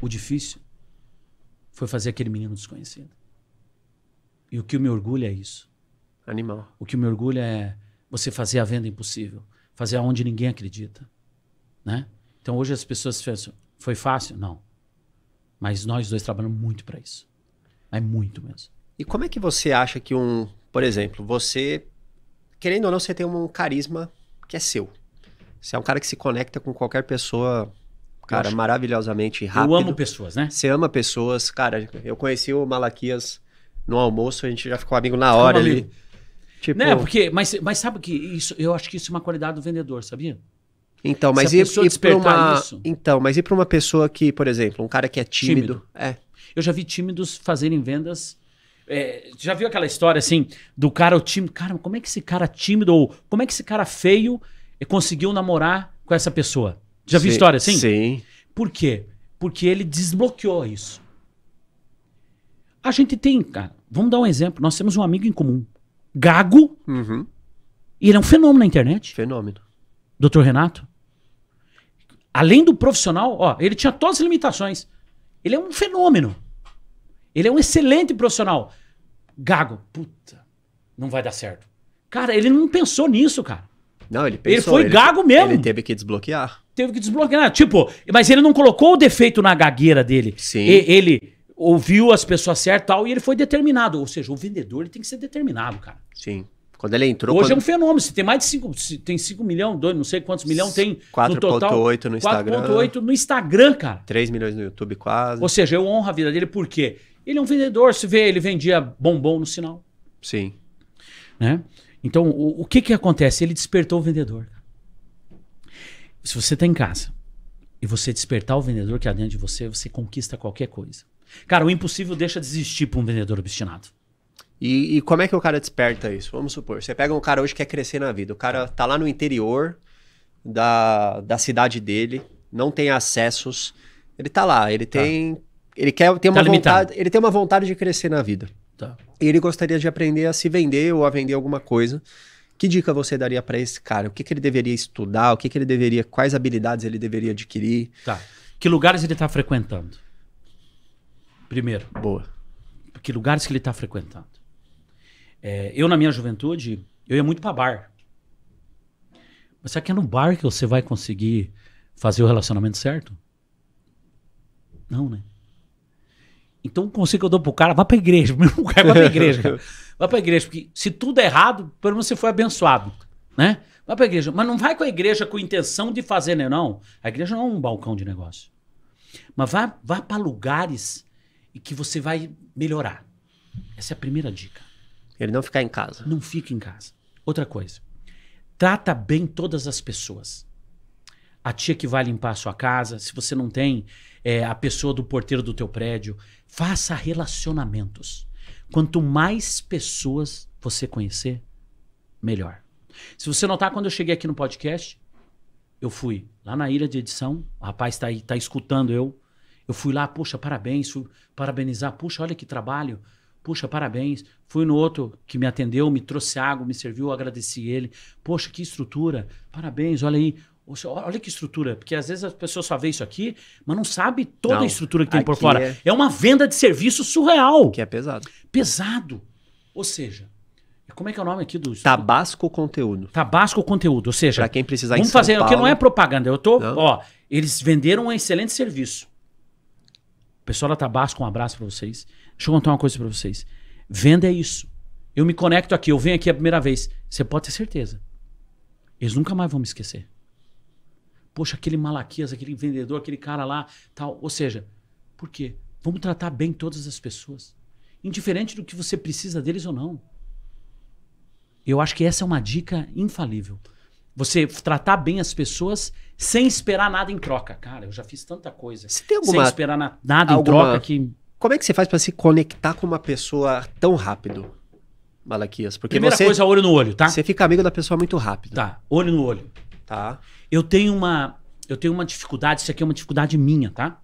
O difícil foi fazer aquele menino desconhecido. E o que me orgulha é isso. Animal. O que me orgulha é você fazer a venda impossível, fazer aonde ninguém acredita, né? Então hoje as pessoas pensam, foi fácil? Não. Mas nós dois trabalhamos muito para isso. É muito mesmo. E como é que você acha que um... Por exemplo, você... Querendo ou não, você tem um carisma que é seu. Você é um cara que se conecta com qualquer pessoa, cara, acho- maravilhosamente rápido. Eu amo pessoas, né? Você ama pessoas. Cara, eu conheci o Malaquias no almoço, a gente já ficou amigo na hora ali. Tipo, Né? Porque, mas, mas sabe que isso, eu acho que isso é uma qualidade do vendedor, sabia? então, mas e, e despertar uma, isso- então, mas e para uma pessoa que, por exemplo, um cara que é tímido, Tímido. é, Eu já vi tímidos fazerem vendas. é, já viu aquela história assim do cara o tímido? Cara, como é que esse cara tímido ou como é que esse cara feio conseguiu namorar com essa pessoa? Já viu história assim? Sim. Por quê? Porque ele desbloqueou isso. A gente tem, cara. vamos dar um exemplo. Nós temos um amigo em comum, Gago, Uhum. e ele é um fenômeno na internet. Fenômeno. Doutor Renato. Além do profissional, ó, ele tinha todas as limitações. Ele é um fenômeno. Ele é um excelente profissional. Gago, puta, não vai dar certo. Cara, ele não pensou nisso, cara. Não, ele pensou. foi gago mesmo. Ele teve que desbloquear. Teve que desbloquear. Tipo, mas ele não colocou o defeito na gagueira dele. Sim. E- ele ouviu as pessoas certas e tal, e ele foi determinado. Ou seja, o vendedor ele tem que ser determinado, cara. Sim. Quando ele entrou. Hoje é quando... um fenômeno. Se tem mais de 5 tem 5 milhões, 2, não sei quantos milhões tem no total. 4.8 no Instagram. 4.8 no Instagram, cara. 3 milhões no YouTube quase. Ou seja, eu honro a vida dele porque ele é um vendedor. Se vê, ele vendia bombom no sinal. Sim. Né? Então, o, o que que acontece? Ele despertou o vendedor. Se você está em casa e você despertar o vendedor que há dentro de você, você conquista qualquer coisa. Cara, o impossível deixa de existir para um vendedor obstinado. E, e como é que o cara desperta isso? Vamos supor, você pega um cara hoje que quer crescer na vida. O cara tá lá no interior da, da cidade dele, não tem acessos. Ele tá lá, ele tem. Ele quer ter uma Tá limitado. vontade. Ele tem uma vontade de crescer na vida. Tá. Ele gostaria de aprender a se vender ou a vender alguma coisa. Que dica você daria para esse cara? O que, que ele deveria estudar? O que, que ele deveria. Quais habilidades ele deveria adquirir? Tá. Que lugares ele está frequentando? Primeiro, Boa. que lugares que ele está frequentando? É, eu, na minha juventude, eu ia muito para bar. Mas será que é no bar que você vai conseguir fazer o relacionamento certo? Não, né? Então o conselho que eu dou pro cara, vá pra igreja. Primeiro lugar, vá pra igreja, cara. Vá pra igreja, porque se tudo é errado, pelo menos você foi abençoado, né? Vá pra igreja. Mas não vai com a igreja com intenção de fazer, né? Não. A igreja não é um balcão de negócio. Mas vá, vá para lugares e que você vai melhorar. Essa é a primeira dica. Ele não ficar em casa. Não fique em casa. Outra coisa. Trata bem todas as pessoas. A tia que vai limpar a sua casa, se você não tem, é, a pessoa do porteiro do teu prédio. Faça relacionamentos. Quanto mais pessoas você conhecer, melhor. Se você notar, quando eu cheguei aqui no podcast, eu fui lá na ilha de edição, o rapaz está aí, tá escutando eu. Eu fui lá, puxa, parabéns, fui parabenizar, puxa, olha que trabalho, puxa, parabéns. Fui no outro que me atendeu, me trouxe água, me serviu, agradeci ele. Poxa, que estrutura, parabéns, olha aí. Olha que estrutura, porque às vezes as pessoas só vê isso aqui, mas não sabe toda Não, a estrutura que tem por fora. é- É... uma venda de serviço surreal, Que é pesado. pesado. Ou seja, como é que é o nome aqui do Tabasco conteúdo. Tabasco conteúdo, ou seja, Pra quem precisar vamos fazer, Paulo. porque não é propaganda, eu tô, Não. ó, eles venderam um excelente serviço. Pessoal da Tabasco, um abraço pra vocês. Deixa eu contar uma coisa pra vocês. Venda é isso. Eu me conecto aqui, eu venho aqui a primeira vez. Você pode ter certeza. Eles nunca mais vão me esquecer. Poxa, aquele Malaquias, aquele vendedor, aquele cara lá, tal. Ou seja, por quê? Vamos tratar bem todas as pessoas. Indiferente do que você precisa deles ou não. Eu acho que essa é uma dica infalível. Você tratar bem as pessoas sem esperar nada em troca. Cara, eu já fiz tanta coisa. Você tem Sem alguma. esperar na- nada em alguma- troca que. Como é que você faz pra se conectar com uma pessoa tão rápido, Malaquias? Porque Primeira você, coisa, olho no olho, tá? você fica amigo da pessoa muito rápido. Tá, olho no olho. Tá. Eu tenho uma. Eu tenho uma dificuldade, isso aqui é uma dificuldade minha, tá?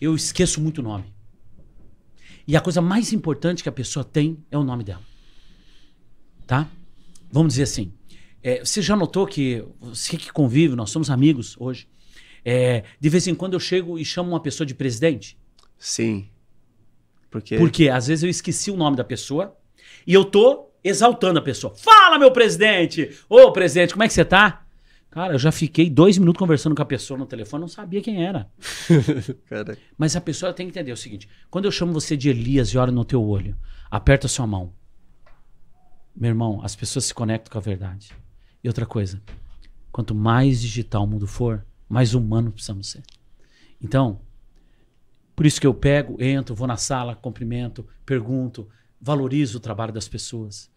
Eu esqueço muito o nome. E a coisa mais importante que a pessoa tem é o nome dela. Tá? Vamos dizer assim. é, você já notou que você que convive, nós somos amigos hoje. é, de vez em quando eu chego e chamo uma pessoa de presidente. Sim. Porque. Porque às vezes eu esqueci o nome da pessoa e eu tô exaltando a pessoa. Fala, meu presidente! Ô, presidente, como é que você tá? Cara, eu já fiquei dois minutos conversando com a pessoa no telefone, não sabia quem era. Mas a pessoa tem que entender o seguinte: quando eu chamo você de Elias e olho no teu olho, aperta sua mão. Meu irmão, as pessoas se conectam com a verdade. E outra coisa, quanto mais digital o mundo for, mais humano precisamos ser. Então, por isso que eu pego, entro, vou na sala, cumprimento, pergunto, valorizo o trabalho das pessoas.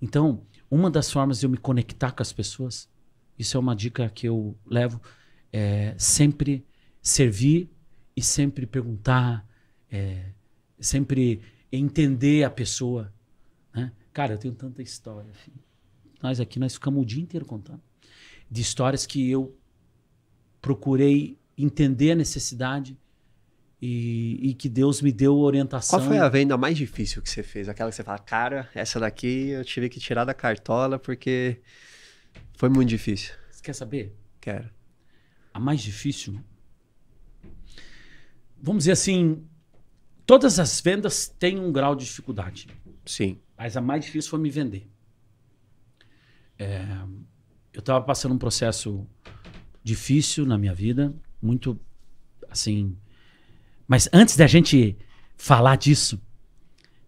Então, uma das formas de eu me conectar com as pessoas, isso é uma dica que eu levo, é sempre servir e sempre perguntar, é, sempre entender a pessoa. né? Cara, eu tenho tanta história. Filho. Nós aqui, nós ficamos o dia inteiro contando. De histórias que eu procurei entender a necessidade e, e que Deus me deu orientação. Qual foi a venda mais difícil que você fez? Aquela que você fala, cara, essa daqui eu tive que tirar da cartola porque foi muito difícil. Você quer saber? Quero. A mais difícil? Vamos dizer assim, todas as vendas têm um grau de dificuldade. Sim. Mas a mais difícil foi me vender. É, eu estava passando um processo difícil na minha vida, muito assim. Mas antes da gente falar disso,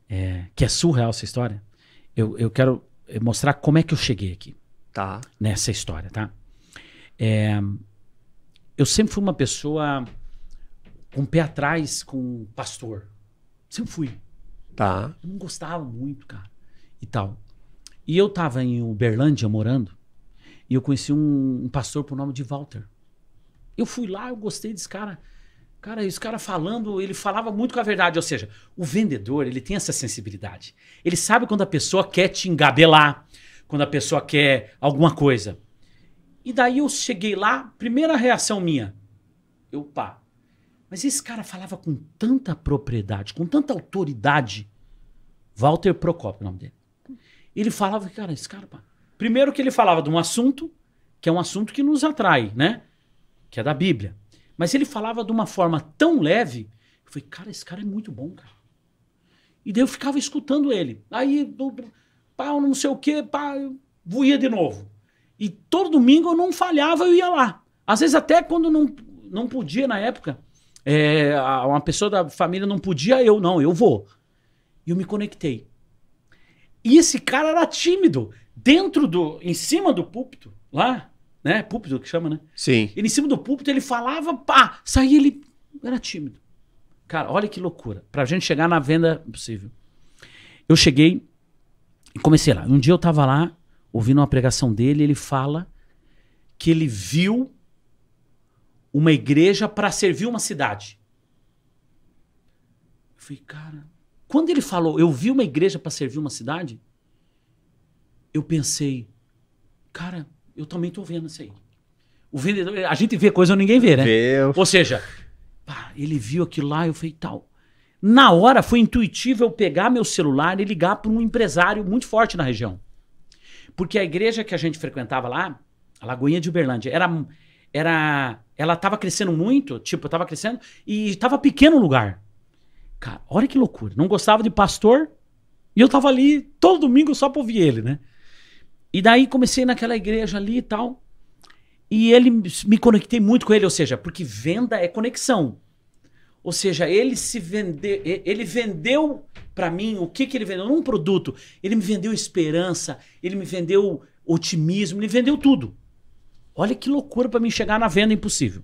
é, que é surreal essa história, eu, eu quero mostrar como é que eu cheguei aqui. Tá. Nessa história, tá? É, eu sempre fui uma pessoa com o pé atrás com pastor. Sempre fui. Tá. Eu não gostava muito, cara. E tal. E eu tava em Uberlândia morando. E eu conheci um, um pastor por nome de Walter. Eu fui lá, eu gostei desse cara. Cara, esse cara falando, ele falava muito com a verdade. Ou seja, o vendedor, ele tem essa sensibilidade. Ele sabe quando a pessoa quer te engabelar, quando a pessoa quer alguma coisa. E daí eu cheguei lá, primeira reação minha. Eu, pá. Mas esse cara falava com tanta propriedade, com tanta autoridade. Walter Procopio, o nome dele. Ele falava, cara, esse cara, pá. Primeiro que ele falava de um assunto, que é um assunto que nos atrai, né? Que é da Bíblia. Mas ele falava de uma forma tão leve, eu falei, cara, esse cara é muito bom, cara. E daí eu ficava escutando ele. Aí, pá, não sei o quê, pá, eu voía de novo. E todo domingo eu não falhava, eu ia lá. Às vezes até quando não, não podia na época, é, uma pessoa da família não podia, eu não, eu vou. E eu me conectei. E esse cara era tímido. Dentro do. Em cima do púlpito, lá, né? Púlpito que chama, né? Sim. Ele em cima do púlpito, ele falava, pá, saía ele. Era tímido. Cara, olha que loucura. Pra gente chegar na venda possível. Eu cheguei comecei lá. Um dia eu tava lá, ouvindo uma pregação dele, ele fala que ele viu uma igreja para servir uma cidade. Eu falei, cara, quando ele falou, eu vi uma igreja para servir uma cidade, eu pensei, cara, eu também tô vendo isso aí. O vendedor, a gente vê coisa ninguém vê, né? Vê, Ou seja, pá, ele viu aquilo lá, eu falei, tal. Na hora foi intuitivo eu pegar meu celular e ligar para um empresário muito forte na região. Porque a igreja que a gente frequentava lá, a Lagoinha de Uberlândia, era, era, ela estava crescendo muito, tipo, estava crescendo e estava pequeno o lugar. Cara, olha que loucura. Não gostava de pastor e eu tava ali todo domingo só pra ouvir ele, né? E daí comecei naquela igreja ali e tal. E ele me conectei muito com ele, ou seja, porque venda é conexão. Ou seja, ele se vendeu, ele vendeu para mim o que que ele vendeu, não um produto, ele me vendeu esperança, ele me vendeu otimismo, ele vendeu tudo. Olha que loucura para mim chegar na venda impossível.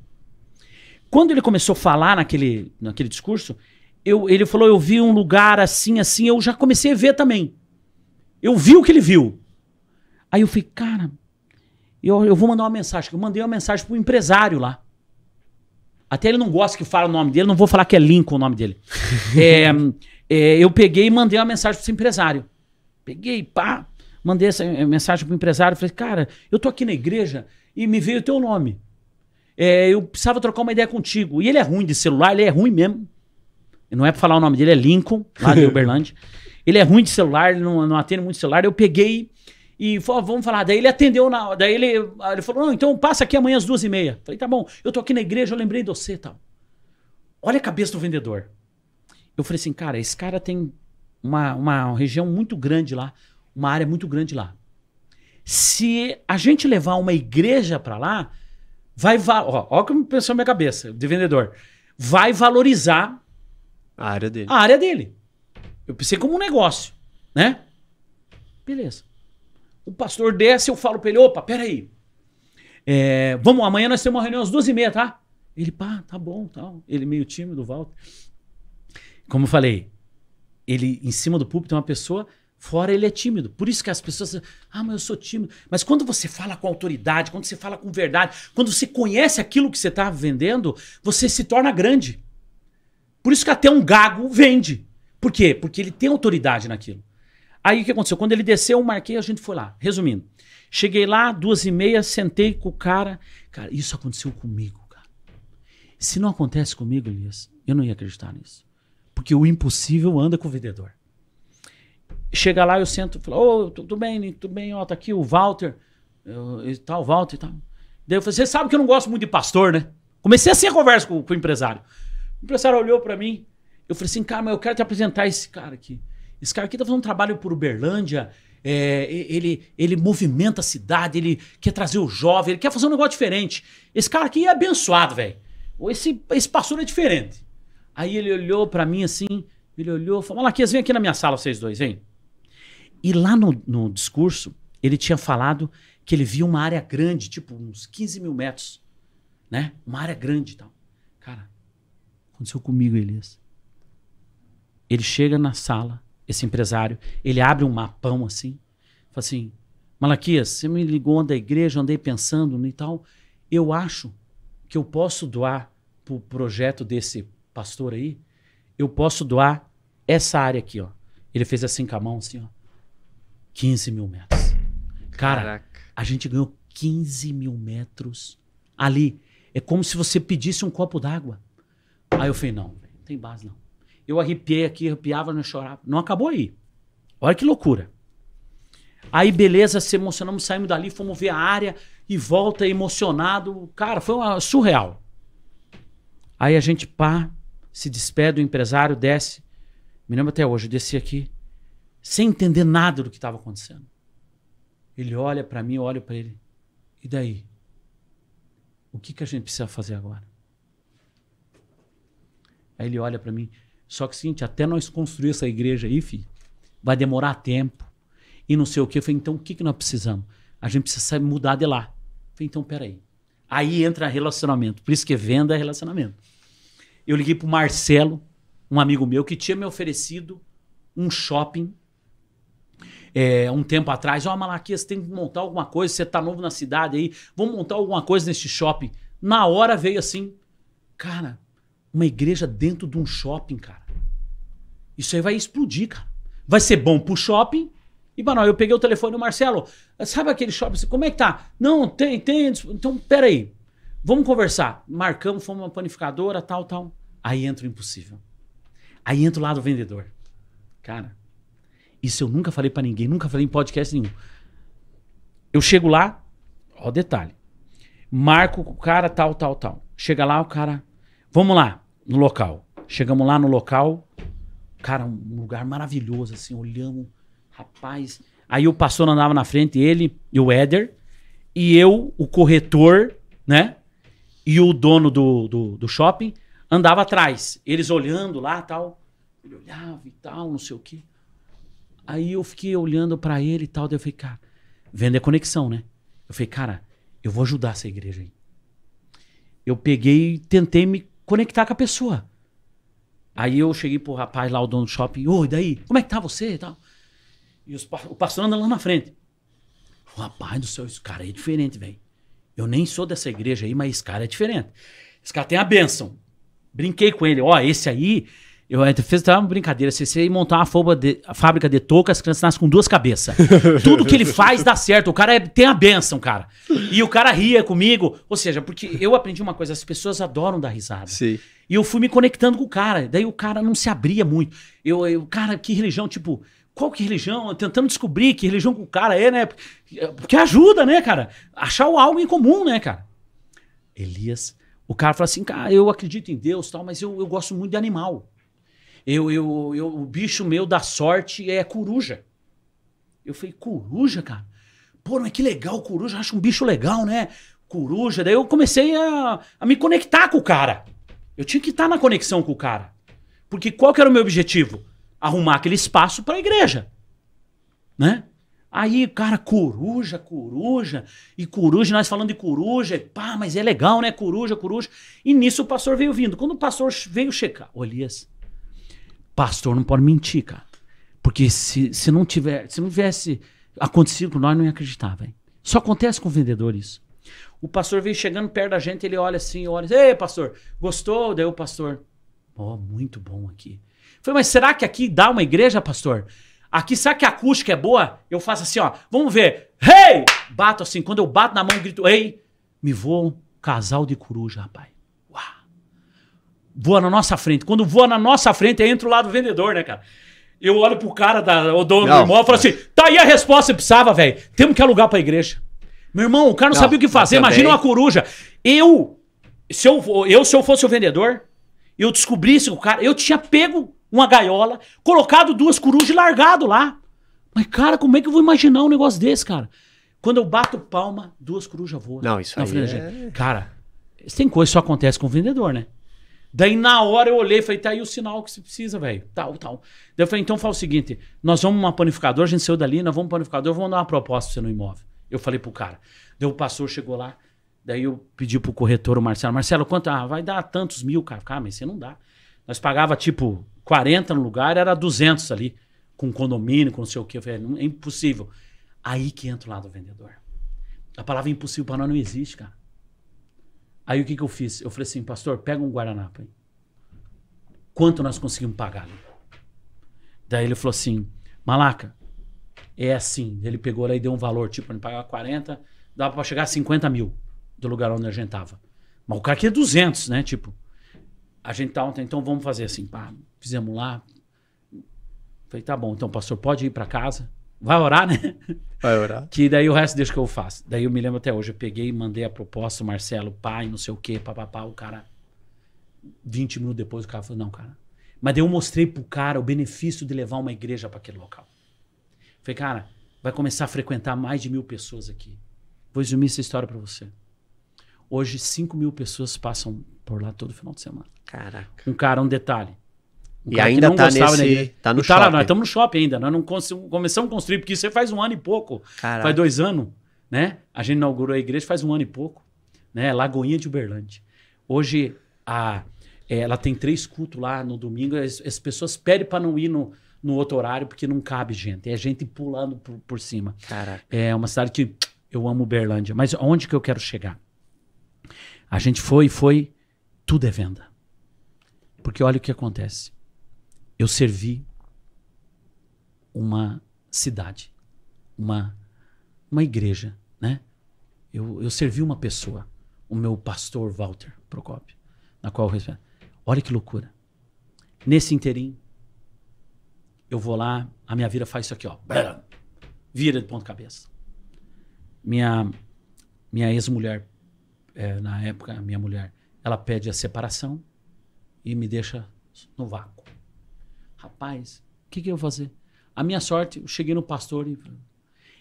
Quando ele começou a falar naquele, naquele discurso, eu, ele falou: Eu vi um lugar assim, assim. Eu já comecei a ver também. Eu vi o que ele viu. Aí eu falei: Cara, eu, eu vou mandar uma mensagem. Eu mandei uma mensagem pro empresário lá. Até ele não gosta que fale o nome dele, não vou falar que é Lincoln o nome dele. É, é, eu peguei e mandei uma mensagem pro esse empresário. Peguei, pá, mandei essa mensagem pro empresário. Falei: Cara, eu tô aqui na igreja e me veio o teu nome. É, eu precisava trocar uma ideia contigo. E ele é ruim de celular, ele é ruim mesmo. Não é pra falar o nome dele, é Lincoln, lá de Uberlândia. Ele é ruim de celular, ele não, não atende muito celular. Eu peguei e falei, vamos falar. Daí ele atendeu, na, daí ele, ele falou, não, então passa aqui amanhã às duas e meia. Falei, tá bom, eu tô aqui na igreja, eu lembrei de você e tal. Olha a cabeça do vendedor. Eu falei assim, cara, esse cara tem uma, uma região muito grande lá, uma área muito grande lá. Se a gente levar uma igreja pra lá, vai, va- ó, ó como pensou na minha cabeça, de vendedor, vai valorizar A área dele. a área dele. Eu pensei como um negócio, né? Beleza. O pastor desce, eu falo pra ele, opa, peraí. É, vamos, amanhã nós temos uma reunião às duas e meia, tá? Ele, pá, tá bom, tal. Ele meio tímido, Walter. Como eu falei, ele em cima do púlpito é uma pessoa, fora ele é tímido. Por isso que as pessoas, ah, mas eu sou tímido. Mas quando você fala com autoridade, quando você fala com verdade, quando você conhece aquilo que você está vendendo, você se torna grande. Por isso que até um gago vende. Por quê? Porque ele tem autoridade naquilo. Aí o que aconteceu? Quando ele desceu, eu marquei, a gente foi lá. Resumindo, cheguei lá, duas e meia, sentei com o cara. Cara, isso aconteceu comigo, cara. Se não acontece comigo, Elias, Eu não ia acreditar nisso. Porque o impossível anda com o vendedor. Chega lá, eu sento falo, ô, tudo bem, tudo bem, ó, tá aqui o Walter, eu, e tal, Walter e tal. Daí eu falei, você sabe que eu não gosto muito de pastor, né? Comecei assim a conversa com, com o empresário. O empresário olhou para mim, eu falei assim, cara, mas eu quero te apresentar esse cara aqui. Esse cara aqui tá fazendo um trabalho por Uberlândia, é, ele, ele movimenta a cidade, ele quer trazer o jovem, ele quer fazer um negócio diferente. Esse cara aqui é abençoado, velho. Esse, esse pastor é diferente. Aí ele olhou para mim assim, ele olhou, falou: Malaquias, vem aqui na minha sala, vocês dois, vem. E lá no, no discurso, ele tinha falado que ele via uma área grande, tipo uns 15 mil metros, né? Uma área grande e tal. Cara, aconteceu comigo, Elias. Ele chega na sala, esse empresário, ele abre um mapão assim, fala assim, Malaquias, você me ligou da igreja, andei pensando e tal, eu acho que eu posso doar para o projeto desse pastor aí, eu posso doar essa área aqui, ó. Ele fez assim com a mão, assim, ó. 15 mil metros. Cara, Caraca. a gente ganhou 15 mil metros ali. É como se você pedisse um copo d'água. Aí eu falei, não, não tem base não. Eu arrepiei aqui, arrepiava, não chorava. Não acabou aí. Olha que loucura. Aí, beleza, se emocionamos, saímos dali, fomos ver a área e volta emocionado. Cara, foi uma, surreal. Aí a gente pá, se despede, o empresário desce. Me lembro até hoje, eu desci aqui, sem entender nada do que estava acontecendo. Ele olha para mim, eu olho para ele. E daí? O que, que a gente precisa fazer agora? Aí ele olha para mim. Só que o seguinte, até nós construir essa igreja aí, filho, vai demorar tempo. E não sei o que. Eu falei, então o que, que nós precisamos? A gente precisa mudar de lá. Eu falei, então peraí. Aí entra relacionamento. Por isso que venda é relacionamento. Eu liguei pro Marcelo, um amigo meu, que tinha me oferecido um shopping é, um tempo atrás. Ó, oh, Malaquias, tem que montar alguma coisa. Você tá novo na cidade aí. Vamos montar alguma coisa nesse shopping. Na hora veio assim, cara, uma igreja dentro de um shopping, cara. Isso aí vai explodir, cara. Vai ser bom pro shopping. E, mano, eu peguei o telefone do Marcelo. Sabe aquele shopping? Como é que tá? Não, tem, tem. Então, peraí. Vamos conversar. Marcamos, fomos uma panificadora, tal, tal. Aí entra o impossível. Aí entra o lado vendedor. Cara, isso eu nunca falei para ninguém, nunca falei em podcast nenhum. Eu chego lá, ó, detalhe. Marco o cara, tal, tal, tal. Chega lá, o cara. Vamos lá no local. Chegamos lá no local, cara, um lugar maravilhoso, assim, olhamos, rapaz. Aí o pastor andava na frente, ele e o Éder, e eu, o corretor, né? E o dono do, do, do shopping andava atrás. Eles olhando lá tal. Ele olhava e tal, não sei o quê. Aí eu fiquei olhando para ele e tal. Daí eu falei, cara, vender conexão, né? Eu falei, cara, eu vou ajudar essa igreja aí. Eu peguei e tentei me conectar com a pessoa. Aí eu cheguei pro rapaz lá, o dono do shopping, oi, daí? Como é que tá você e tal? E os, o pastor anda lá na frente. Rapaz do céu, esse cara é diferente, velho. Eu nem sou dessa igreja aí, mas esse cara é diferente. Esse cara tem a bênção. Brinquei com ele, ó, esse aí eu fiz até uma brincadeira. Se você montar uma de, fábrica de touca, as crianças nascem com duas cabeças. Tudo que ele faz dá certo. O cara é, tem a benção, cara. E o cara ria comigo. Ou seja, porque eu aprendi uma coisa: as pessoas adoram dar risada. Sim. E eu fui me conectando com o cara. Daí o cara não se abria muito. Eu, eu cara, que religião? Tipo, qual que religião? Tentando descobrir que religião que o cara é, né? Porque ajuda, né, cara? Achar algo em comum, né, cara? Elias, o cara fala assim, cara, eu acredito em Deus tal, mas eu, eu gosto muito de animal. Eu, eu, eu, o bicho meu da sorte é coruja. Eu falei, coruja, cara? Pô, mas que legal, coruja, acho um bicho legal, né? Coruja. Daí eu comecei a, a me conectar com o cara. Eu tinha que estar na conexão com o cara. Porque qual que era o meu objetivo? Arrumar aquele espaço para a igreja. Né? Aí, cara, coruja, coruja, e coruja, nós falando de coruja, pá, mas é legal, né? Coruja, coruja. E nisso o pastor veio vindo. Quando o pastor veio checar, Elias, Pastor não pode mentir, cara. Porque se, se não tiver, se não tivesse acontecido com nós, não ia acreditar, velho. Só acontece com o vendedor isso. O pastor veio chegando perto da gente, ele olha assim, olha, ei, pastor, gostou? Daí o pastor, ó, oh, muito bom aqui. falei, mas será que aqui dá uma igreja, pastor? Aqui, será que a acústica é boa? Eu faço assim, ó, vamos ver. Hey! Bato assim, quando eu bato na mão, grito, ei! Me voa um casal de coruja, rapaz. Voa na nossa frente. Quando voa na nossa frente, aí entra o lado vendedor, né, cara? Eu olho pro cara, da, o dono Não, do imóvel, e falo assim: tá aí a resposta que precisava, velho. Temos que alugar pra igreja. Meu irmão, o cara não, Não, sabia o que fazer. Imagina uma coruja. Eu, se eu, eu, se eu fosse o vendedor, eu descobrisse o cara, eu tinha pego uma gaiola, colocado duas corujas e largado lá. Mas, cara, como é que eu vou imaginar um negócio desse, cara? Quando eu bato palma, duas corujas voam. Não, isso aí é-. Cara, tem coisa que só acontece com o vendedor, né? Daí na hora eu olhei e falei, tá aí o sinal que você precisa, velho. Tal, tal. Daí eu falei, então fala o seguinte: nós vamos uma panificadora, a gente saiu dali, nós vamos um panificador, vamos dar uma proposta pra você no imóvel. Eu falei pro cara. Daí o pastor chegou lá, daí eu pedi pro corretor, o Marcelo, Marcelo, quanto? Ah, vai dar tantos mil, cara. Cara, mas você não dá. Nós pagava tipo 40 no lugar, era 200 ali, com condomínio, com não sei o que. Eu falei, "Não, é impossível. Aí que entra o lado do vendedor. A palavra impossível para nós não existe, cara. Aí o que, que eu fiz? Eu falei assim, pastor, pega um guardanapo aí. Quanto nós conseguimos pagar? Daí ele falou assim, Malaca, é assim. Ele pegou lá e deu um valor, tipo, ele pagava 40, dava pra chegar a 50 mil do lugar onde a gente tava. Mas o cara queria 200, né? Tipo, a gente tá ontem, então vamos fazer assim, pá, fizemos lá. Falei, tá bom, então pastor, pode ir pra casa. Vai orar, né? Vai orar. Que daí o resto deixa que eu faço. Daí eu me lembro até hoje, eu peguei e mandei a proposta, o Marcelo, pai, não sei o quê, papapá, o cara. 20 minutos depois o cara falou, não, cara. Mas daí eu mostrei pro cara o benefício de levar uma igreja para aquele local. Falei, cara, vai começar a frequentar mais de mil pessoas aqui. Vou resumir essa história para você. Hoje, 5 mil pessoas passam por lá todo final de semana. Caraca. Um cara, um detalhe. Um E ainda tá da nesse- tá no E lá, shopping. nós estamos no shopping ainda. Nós não começamos a construir, porque isso faz um ano e pouco. Caraca. Faz dois anos, né? A gente inaugurou a igreja faz um ano e pouco, né? Lagoinha de Uberlândia. Hoje, a, é, ela tem três cultos lá no domingo. As, as pessoas pedem para não ir no, no outro horário, porque não cabe gente. É gente pulando por, por cima. Caraca. É uma cidade que eu amo Uberlândia. Mas onde que eu quero chegar? A gente foi, foi, tudo é venda. Porque olha o que acontece. Eu servi uma cidade, uma, uma igreja, né? Eu, eu servi uma pessoa, o meu pastor Walter Procópio, na qual eu. Olha que loucura. Nesse interim, eu vou lá, a minha vida faz isso aqui, ó. Vira de ponta cabeça. Minha, minha ex-mulher, é, na época, minha mulher, ela pede a separação e me deixa no vácuo. Rapaz, o que, que eu vou fazer? A minha sorte, eu cheguei no pastor e.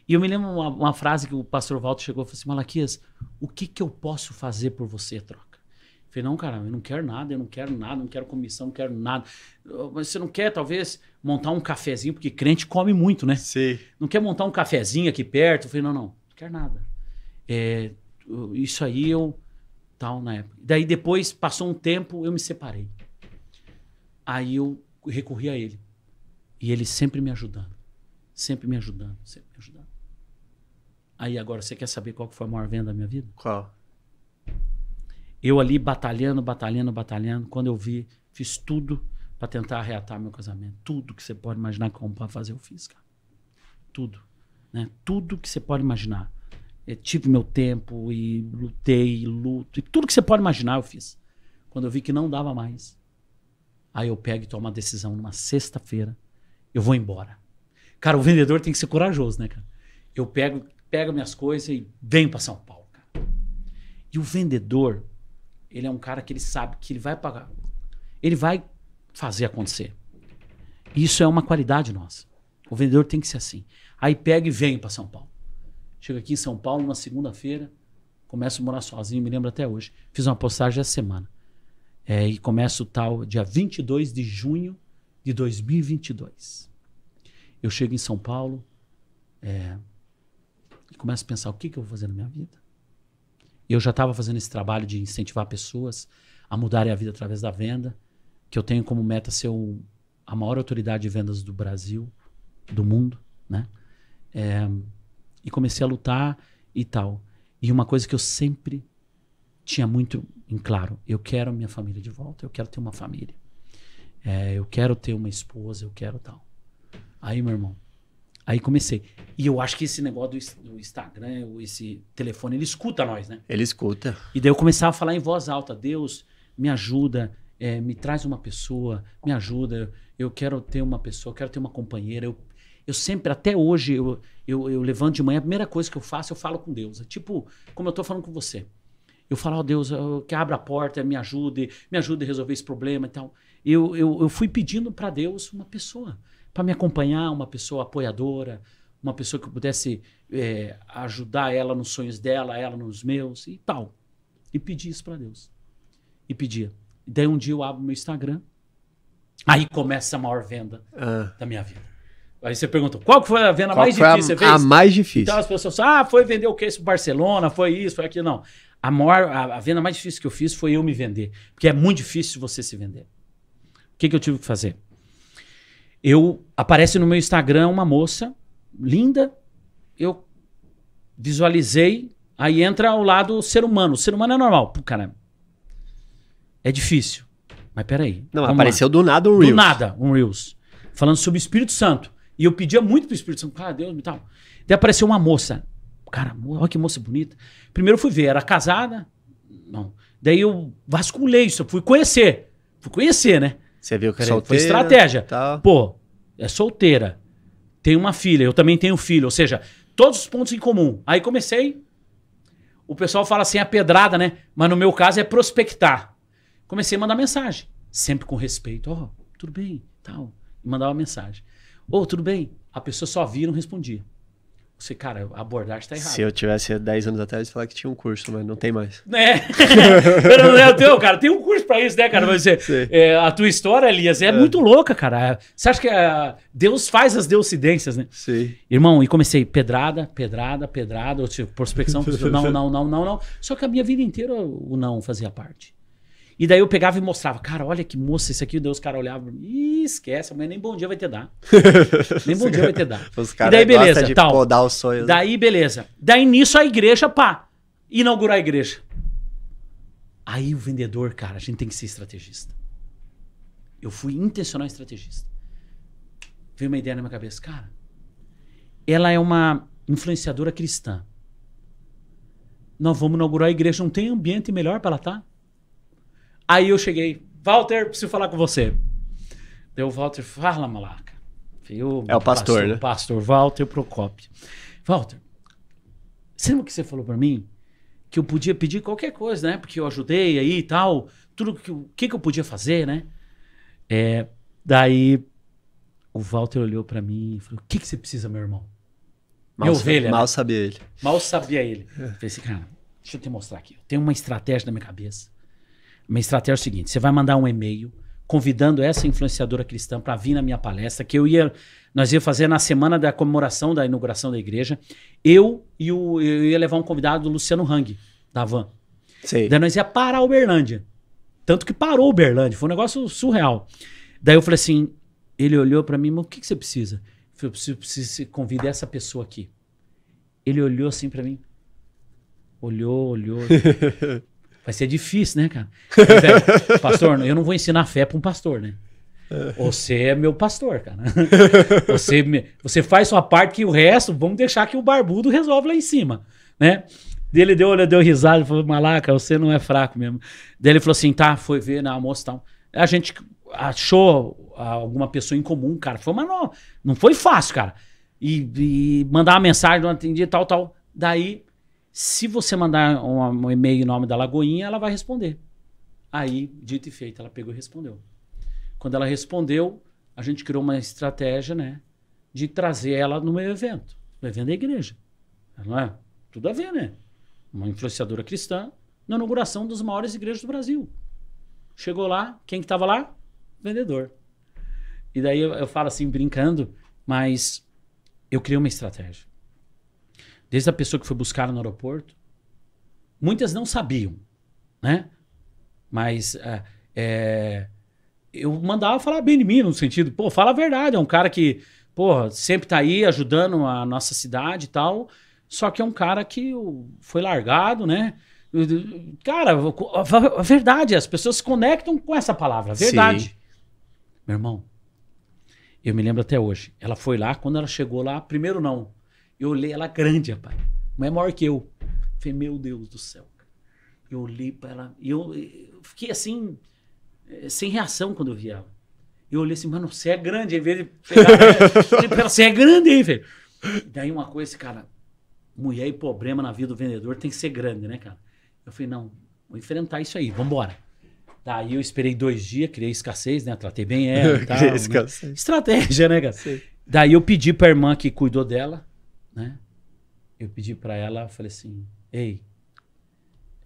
E eu me lembro uma, uma frase que o pastor Walter chegou e falou assim: Malaquias, o que, que eu posso fazer por você, troca? Eu falei, não, cara, eu não quero nada, eu não quero nada, não quero comissão, não quero nada. Mas você não quer, talvez, montar um cafezinho, porque crente come muito, né? Sim. não quer montar um cafezinho aqui perto? Eu falei, não, não, não quero nada. É, isso aí eu. Tal, na época. Daí depois, passou um tempo, eu me separei. Aí eu recorri a ele. E ele sempre me ajudando. Sempre me ajudando, sempre me ajudando. Aí agora, você quer saber qual que foi a maior venda da minha vida? Qual? Eu ali batalhando, batalhando, batalhando. Quando eu vi, fiz tudo pra tentar arreatar meu casamento. Tudo que você pode imaginar como pra fazer, eu fiz, cara. Tudo. Né? Tudo que você pode imaginar. Eu tive meu tempo e lutei, e luto. E tudo que você pode imaginar, eu fiz. Quando eu vi que não dava mais, aí eu pego e tomo uma decisão numa sexta-feira. Eu vou embora. Cara, o vendedor tem que ser corajoso, né, cara? Eu pego, pego minhas coisas e venho pra São Paulo, cara. E o vendedor, ele é um cara que ele sabe que ele vai pagar. Ele vai fazer acontecer. Isso é uma qualidade nossa. O vendedor tem que ser assim. Aí pega e vem para São Paulo. Chego aqui em São Paulo, numa segunda-feira, começo a morar sozinho, me lembro até hoje. Fiz uma postagem essa semana. É, e começo tal, dia 22 de junho de 2022. Eu chego em São Paulo é, e começo a pensar o que, que eu vou fazer na minha vida. Eu já estava fazendo esse trabalho de incentivar pessoas a mudarem a vida através da venda, que eu tenho como meta ser o- a maior autoridade de vendas do Brasil, do mundo, né? É, e comecei a lutar e tal. E uma coisa que eu sempre tinha muito em claro, eu quero minha família de volta, eu quero ter uma família. É, eu quero ter uma esposa, eu quero tal. Aí, meu irmão, aí comecei. E eu acho que esse negócio do, do Instagram, esse telefone, ele escuta nós, né? Ele escuta. E daí eu começava a falar em voz alta: Deus, me ajuda. é, me traz uma pessoa, me ajuda, eu quero ter uma pessoa, eu quero ter uma companheira. Eu, eu sempre, até hoje, eu, eu, eu levanto de manhã, a primeira coisa que eu faço, eu falo com Deus. É tipo, como eu tô falando com você. Eu falo, ó oh, Deus, que abra a porta, me ajude, me ajude a resolver esse problema e tal. Eu, eu, eu fui pedindo para Deus uma pessoa para me acompanhar, uma pessoa apoiadora, uma pessoa que pudesse é, ajudar ela nos sonhos dela, ela nos meus e tal. E pedi isso para Deus. E pedia. E daí um dia eu abro meu Instagram, aí começa a maior venda ah. da minha vida. Aí você perguntou, qual foi a venda qual mais difícil a, você fez? A mais difícil. Então as pessoas ah, foi vender o que isso Barcelona, foi isso, foi aquilo. Não. A, maior, a, a, venda mais difícil que eu fiz foi eu me vender. Porque é muito difícil você se vender. O que, que eu tive que fazer? Eu aparece no meu Instagram uma moça linda, eu visualizei, aí entra ao lado o ser humano. O ser humano é normal. Pô, cara, é difícil. Mas peraí. Não, apareceu lá. do nada um Reels. Do nada, um Reels. Falando sobre o Espírito Santo. E eu pedia muito pro Espírito Santo, cara, Deus me tal. Daí apareceu uma moça. Cara, olha que moça bonita. Primeiro eu fui ver, era casada? Não. Daí eu vasculhei isso, eu fui conhecer. Fui conhecer, né? Você viu que é solteira. Foi estratégia. Tal. Pô, é solteira. Tem uma filha, eu também tenho filho. Ou seja, todos os pontos em comum. Aí comecei. O pessoal fala assim, a pedrada, né? Mas no meu caso é prospectar. Comecei a mandar mensagem. Sempre com respeito. Ó, oh, tudo bem, tal. E mandava mensagem. Ô, oh, tudo bem. A pessoa só via e não respondia. Você, cara, a abordagem tá errada. Se eu tivesse 10 anos atrás, eu ia falar que tinha um curso, mas não tem mais. É. eu tenho, cara, tem um curso pra isso, né, cara? Mas você, é, a tua história, Elias, é, é, muito louca, cara. Você acha que uh, Deus faz as deucidências, né? Sim. Irmão, e comecei pedrada, pedrada, pedrada, tipo, prospecção, não, não, não, não, não. Só que a minha vida inteira o não fazia parte. E daí eu pegava e mostrava, cara, olha que moça, esse aqui, Deus, cara olhava, Ih, esquece, mas nem bom dia vai ter dar. nem bom dia vai ter dar. Os caras daí beleza, de tal. podar os sonhos. Daí beleza. Daí nisso a igreja, pá, inaugurar a igreja. Aí o vendedor, cara, a gente tem que ser estrategista. Eu fui intencional estrategista. Veio uma ideia na minha cabeça, cara. Ela é uma influenciadora cristã. Nós vamos inaugurar a igreja, não tem ambiente melhor para ela estar? Tá? Aí eu cheguei, Walter, preciso falar com você. Deu o Walter, fala, malaca. Eu, é o pastor, pastor, né? Pastor Walter Procopio. Walter, lembra que você falou para mim que eu podia pedir qualquer coisa, né? Porque eu ajudei aí e tal. Tudo que, o que, que eu podia fazer, né? É, daí o Walter olhou para mim e falou: O que, que você precisa, meu irmão? Mal, minha ovelha. Mal né? sabia ele. Mal sabia ele. É. Falei assim, cara, deixa eu te mostrar aqui. Tem uma estratégia na minha cabeça. Minha estratégia é o seguinte: você vai mandar um e-mail convidando essa influenciadora cristã para vir na minha palestra, que eu ia, nós ia fazer na semana da comemoração da inauguração da igreja. Eu e o, eu ia levar um convidado, o Luciano Hang, da Van. Sei. Daí nós ia parar o Uberlândia. Tanto que parou o Uberlândia, foi um negócio surreal. Daí eu falei assim, ele olhou para mim, mas o que, que você precisa? Eu falei, eu preciso, preciso convidar essa pessoa aqui. Ele olhou assim para mim. Olhou, olhou. Vai ser difícil, né, cara? Velho, pastor, eu não vou ensinar fé para um pastor, né? Você é meu pastor, cara. Você, você faz sua parte que o resto, vamos deixar que o barbudo resolve lá em cima, né? Ele deu, ele deu risada e falou, malaca, você não é fraco mesmo. Daí ele falou assim, tá, foi ver na almoço e tal. A gente achou alguma pessoa em comum, cara. Foi uma não, não foi fácil, cara. E, e mandar uma mensagem, não atendi, tal, tal. Daí se você mandar um, um e-mail em nome da Lagoinha, ela vai responder. Aí, dito e feito, ela pegou e respondeu. Quando ela respondeu, a gente criou uma estratégia, né? De trazer ela no meu evento. No evento da igreja. Não é? Tudo a ver, né? Uma influenciadora cristã na inauguração das maiores igrejas do Brasil. Chegou lá, quem que estava lá? Vendedor. E daí eu, eu falo assim, brincando, mas eu criei uma estratégia. Desde a pessoa que foi buscar no aeroporto. Muitas não sabiam, né? Mas é, é, eu mandava falar bem de mim, no sentido, pô, fala a verdade. É um cara que, pô, sempre tá aí ajudando a nossa cidade e tal. Só que é um cara que foi largado, né? Cara, a verdade, as pessoas se conectam com essa palavra, verdade. Sim. Meu irmão, eu me lembro até hoje. Ela foi lá, quando ela chegou lá, primeiro não. Eu olhei ela grande, rapaz. Mas é maior que eu. Falei, meu Deus do céu. Eu olhei para ela e eu, eu, fiquei assim. eh, sem reação quando eu vi ela. Eu olhei assim, mano, você é grande, em vez de pegar. "Pera, você é grande, hein, velho? Daí uma coisa, cara, mulher e problema na vida do vendedor tem que ser grande, né, cara? Eu falei, não, vou enfrentar isso aí, vambora. Daí eu esperei dois dias, criei escassez, né? Tratei bem ela e tal. Né? Estratégia, né, cara? Sei. Daí eu pedi pra irmã que cuidou dela, né? Eu pedi pra ela, falei assim, ei,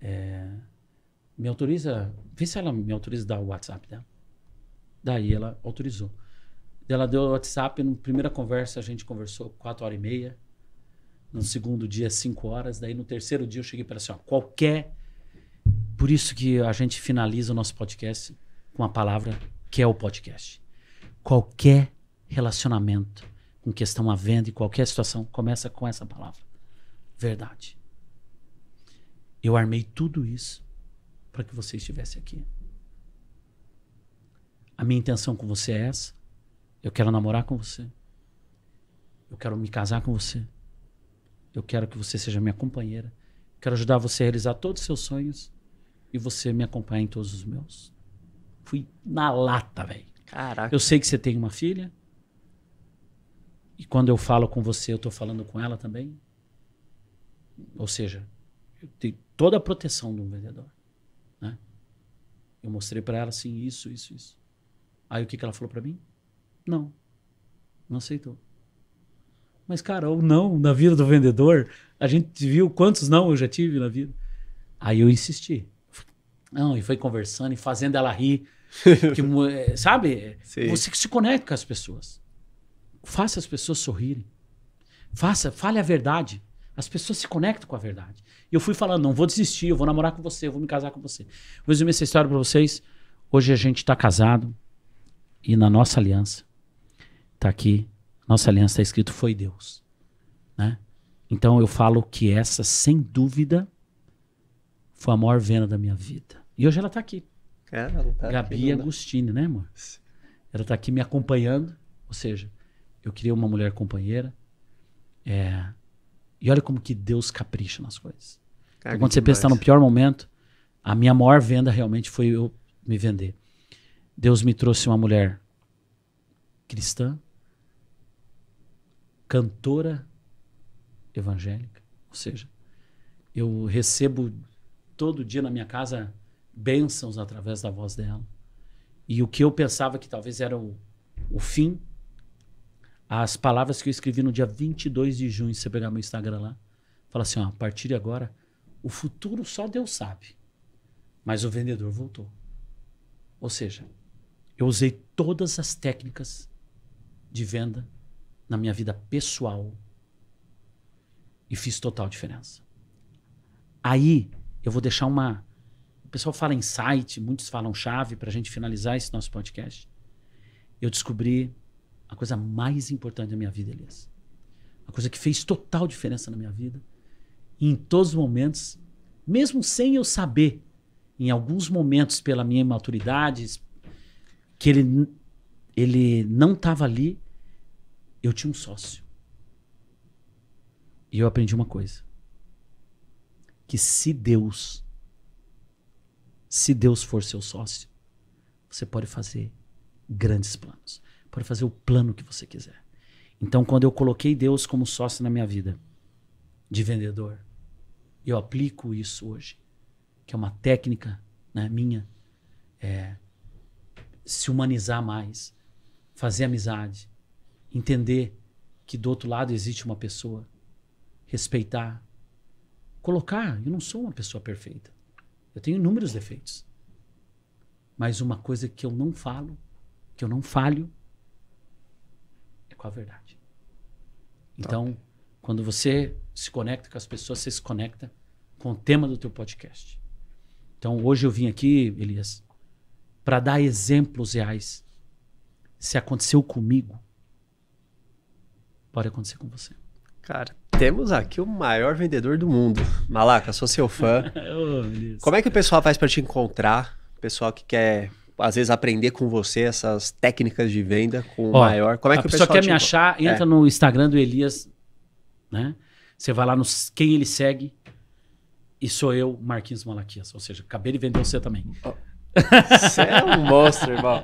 é, me autoriza, vê se ela me autoriza dar o WhatsApp dela. Daí ela autorizou. Ela deu o WhatsApp, na primeira conversa a gente conversou quatro horas e meia. No segundo dia, cinco horas. Daí no terceiro dia eu cheguei para assim, ó, qualquer... Por isso que a gente finaliza o nosso podcast com a palavra que é o podcast. Qualquer relacionamento com questão à venda e qualquer situação começa com essa palavra. Verdade. Eu armei tudo isso para que você estivesse aqui. A minha intenção com você é essa. Eu quero namorar com você. Eu quero me casar com você. Eu quero que você seja minha companheira. Quero ajudar você a realizar todos os seus sonhos e você me acompanhar em todos os meus. Fui na lata, velho. Caraca. Eu sei que você tem uma filha. E quando eu falo com você, eu estou falando com ela também. Ou seja, eu tenho toda a proteção de um vendedor. Né? Eu mostrei para ela assim, isso, isso, isso. Aí o que, que ela falou para mim? Não. Não aceitou. Mas, cara, o não na vida do vendedor, a gente viu quantos não eu já tive na vida. Aí eu insisti. Não, e foi conversando e fazendo ela rir. Que, eh, sabe? Sim. Você que se conecta com as pessoas. Faça as pessoas sorrirem. Faça, fale a verdade. As pessoas se conectam com a verdade. E eu fui falando, não vou desistir, eu vou namorar com você, eu vou me casar com você. Vou resumir essa história para vocês. Hoje a gente está casado e na nossa aliança está aqui, nossa aliança está escrito foi Deus, né? Então eu falo que essa, sem dúvida, foi a maior venda da minha vida. E hoje ela está aqui. É, ela tá Gabi aqui. Agostini, né, amor? Ela tá aqui me acompanhando. Ou seja, eu queria uma mulher companheira. É, E olha como que Deus capricha nas coisas. Então, quando você pensa no pior momento, a minha maior venda realmente foi eu me vender. Deus me trouxe uma mulher cristã, cantora evangélica. Ou seja, eu recebo todo dia na minha casa bênçãos através da voz dela. E o que eu pensava que talvez era o, o fim, as palavras que eu escrevi no dia 22 de junho, se você pegar meu Instagram lá, fala assim, ó, a partir de agora, o futuro só Deus sabe. Mas o vendedor voltou. Ou seja, eu usei todas as técnicas de venda na minha vida pessoal e fiz total diferença. Aí eu vou deixar uma. O pessoal fala insight, muitos falam chave para a gente finalizar esse nosso podcast. Eu descobri a coisa mais importante da minha vida, Elias. A coisa que fez total diferença na minha vida. E em todos os momentos, mesmo sem eu saber, em alguns momentos, pela minha imaturidade, que ele, ele não estava ali, eu tinha um sócio. E eu aprendi uma coisa. Que se Deus, se Deus for seu sócio, você pode fazer grandes planos. Pode fazer o plano que você quiser. Então, quando eu coloquei Deus como sócio na minha vida, de vendedor, eu aplico isso hoje, que é uma técnica né, minha, é se humanizar mais, fazer amizade, entender que do outro lado existe uma pessoa, respeitar, colocar. Eu não sou uma pessoa perfeita, eu tenho inúmeros defeitos, mas uma coisa que eu não falo, que eu não falho, com a verdade. Então, quando você se conecta com as pessoas, você se conecta com o tema do teu podcast. Então, hoje eu vim aqui, Elias, para dar exemplos reais. Se aconteceu comigo, pode acontecer com você. Cara, temos aqui o maior vendedor do mundo. Malaca, sou seu fã. Como é que o pessoal faz pra te encontrar? O pessoal que quer, às vezes, aprender com você essas técnicas de venda com o Ó, maior. Como é que a o pessoa pessoal quer te me achar, entra É. no Instagram do Elias, né? Você vai lá no quem ele segue e sou eu, Marquinhos Malaquias. Ou seja, acabei de vender você também. Você é um monstro, irmão.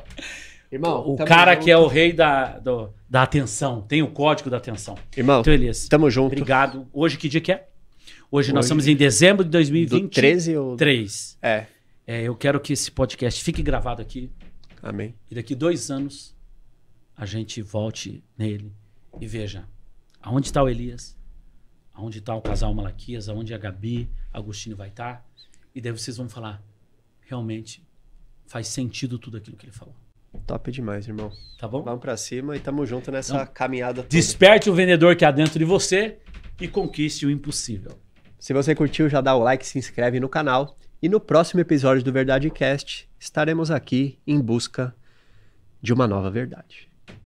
Irmão, O cara junto. que é o rei da, do- da atenção, tem o código da atenção. Irmão, Então, Elias, tamo junto. obrigado. Hoje que dia que é? Hoje, nós Hoje- estamos em dezembro de Do 2023. 13 ou... É, É, eu quero que esse podcast fique gravado aqui amém. e daqui dois anos a gente volte nele e veja aonde está o Elias, aonde está o casal Malaquias, aonde a Gabi, Agostinho vai estar. E daí vocês vão falar, realmente faz sentido tudo aquilo que ele falou. Top demais, irmão. Tá bom? Vamos pra cima e tamo junto nessa Não. caminhada toda. Desperte o vendedor que há dentro de você e conquiste o impossível. Se você curtiu, já dá o like, se inscreve no canal. E no próximo episódio do Verdade Cast, estaremos aqui em busca de uma nova verdade.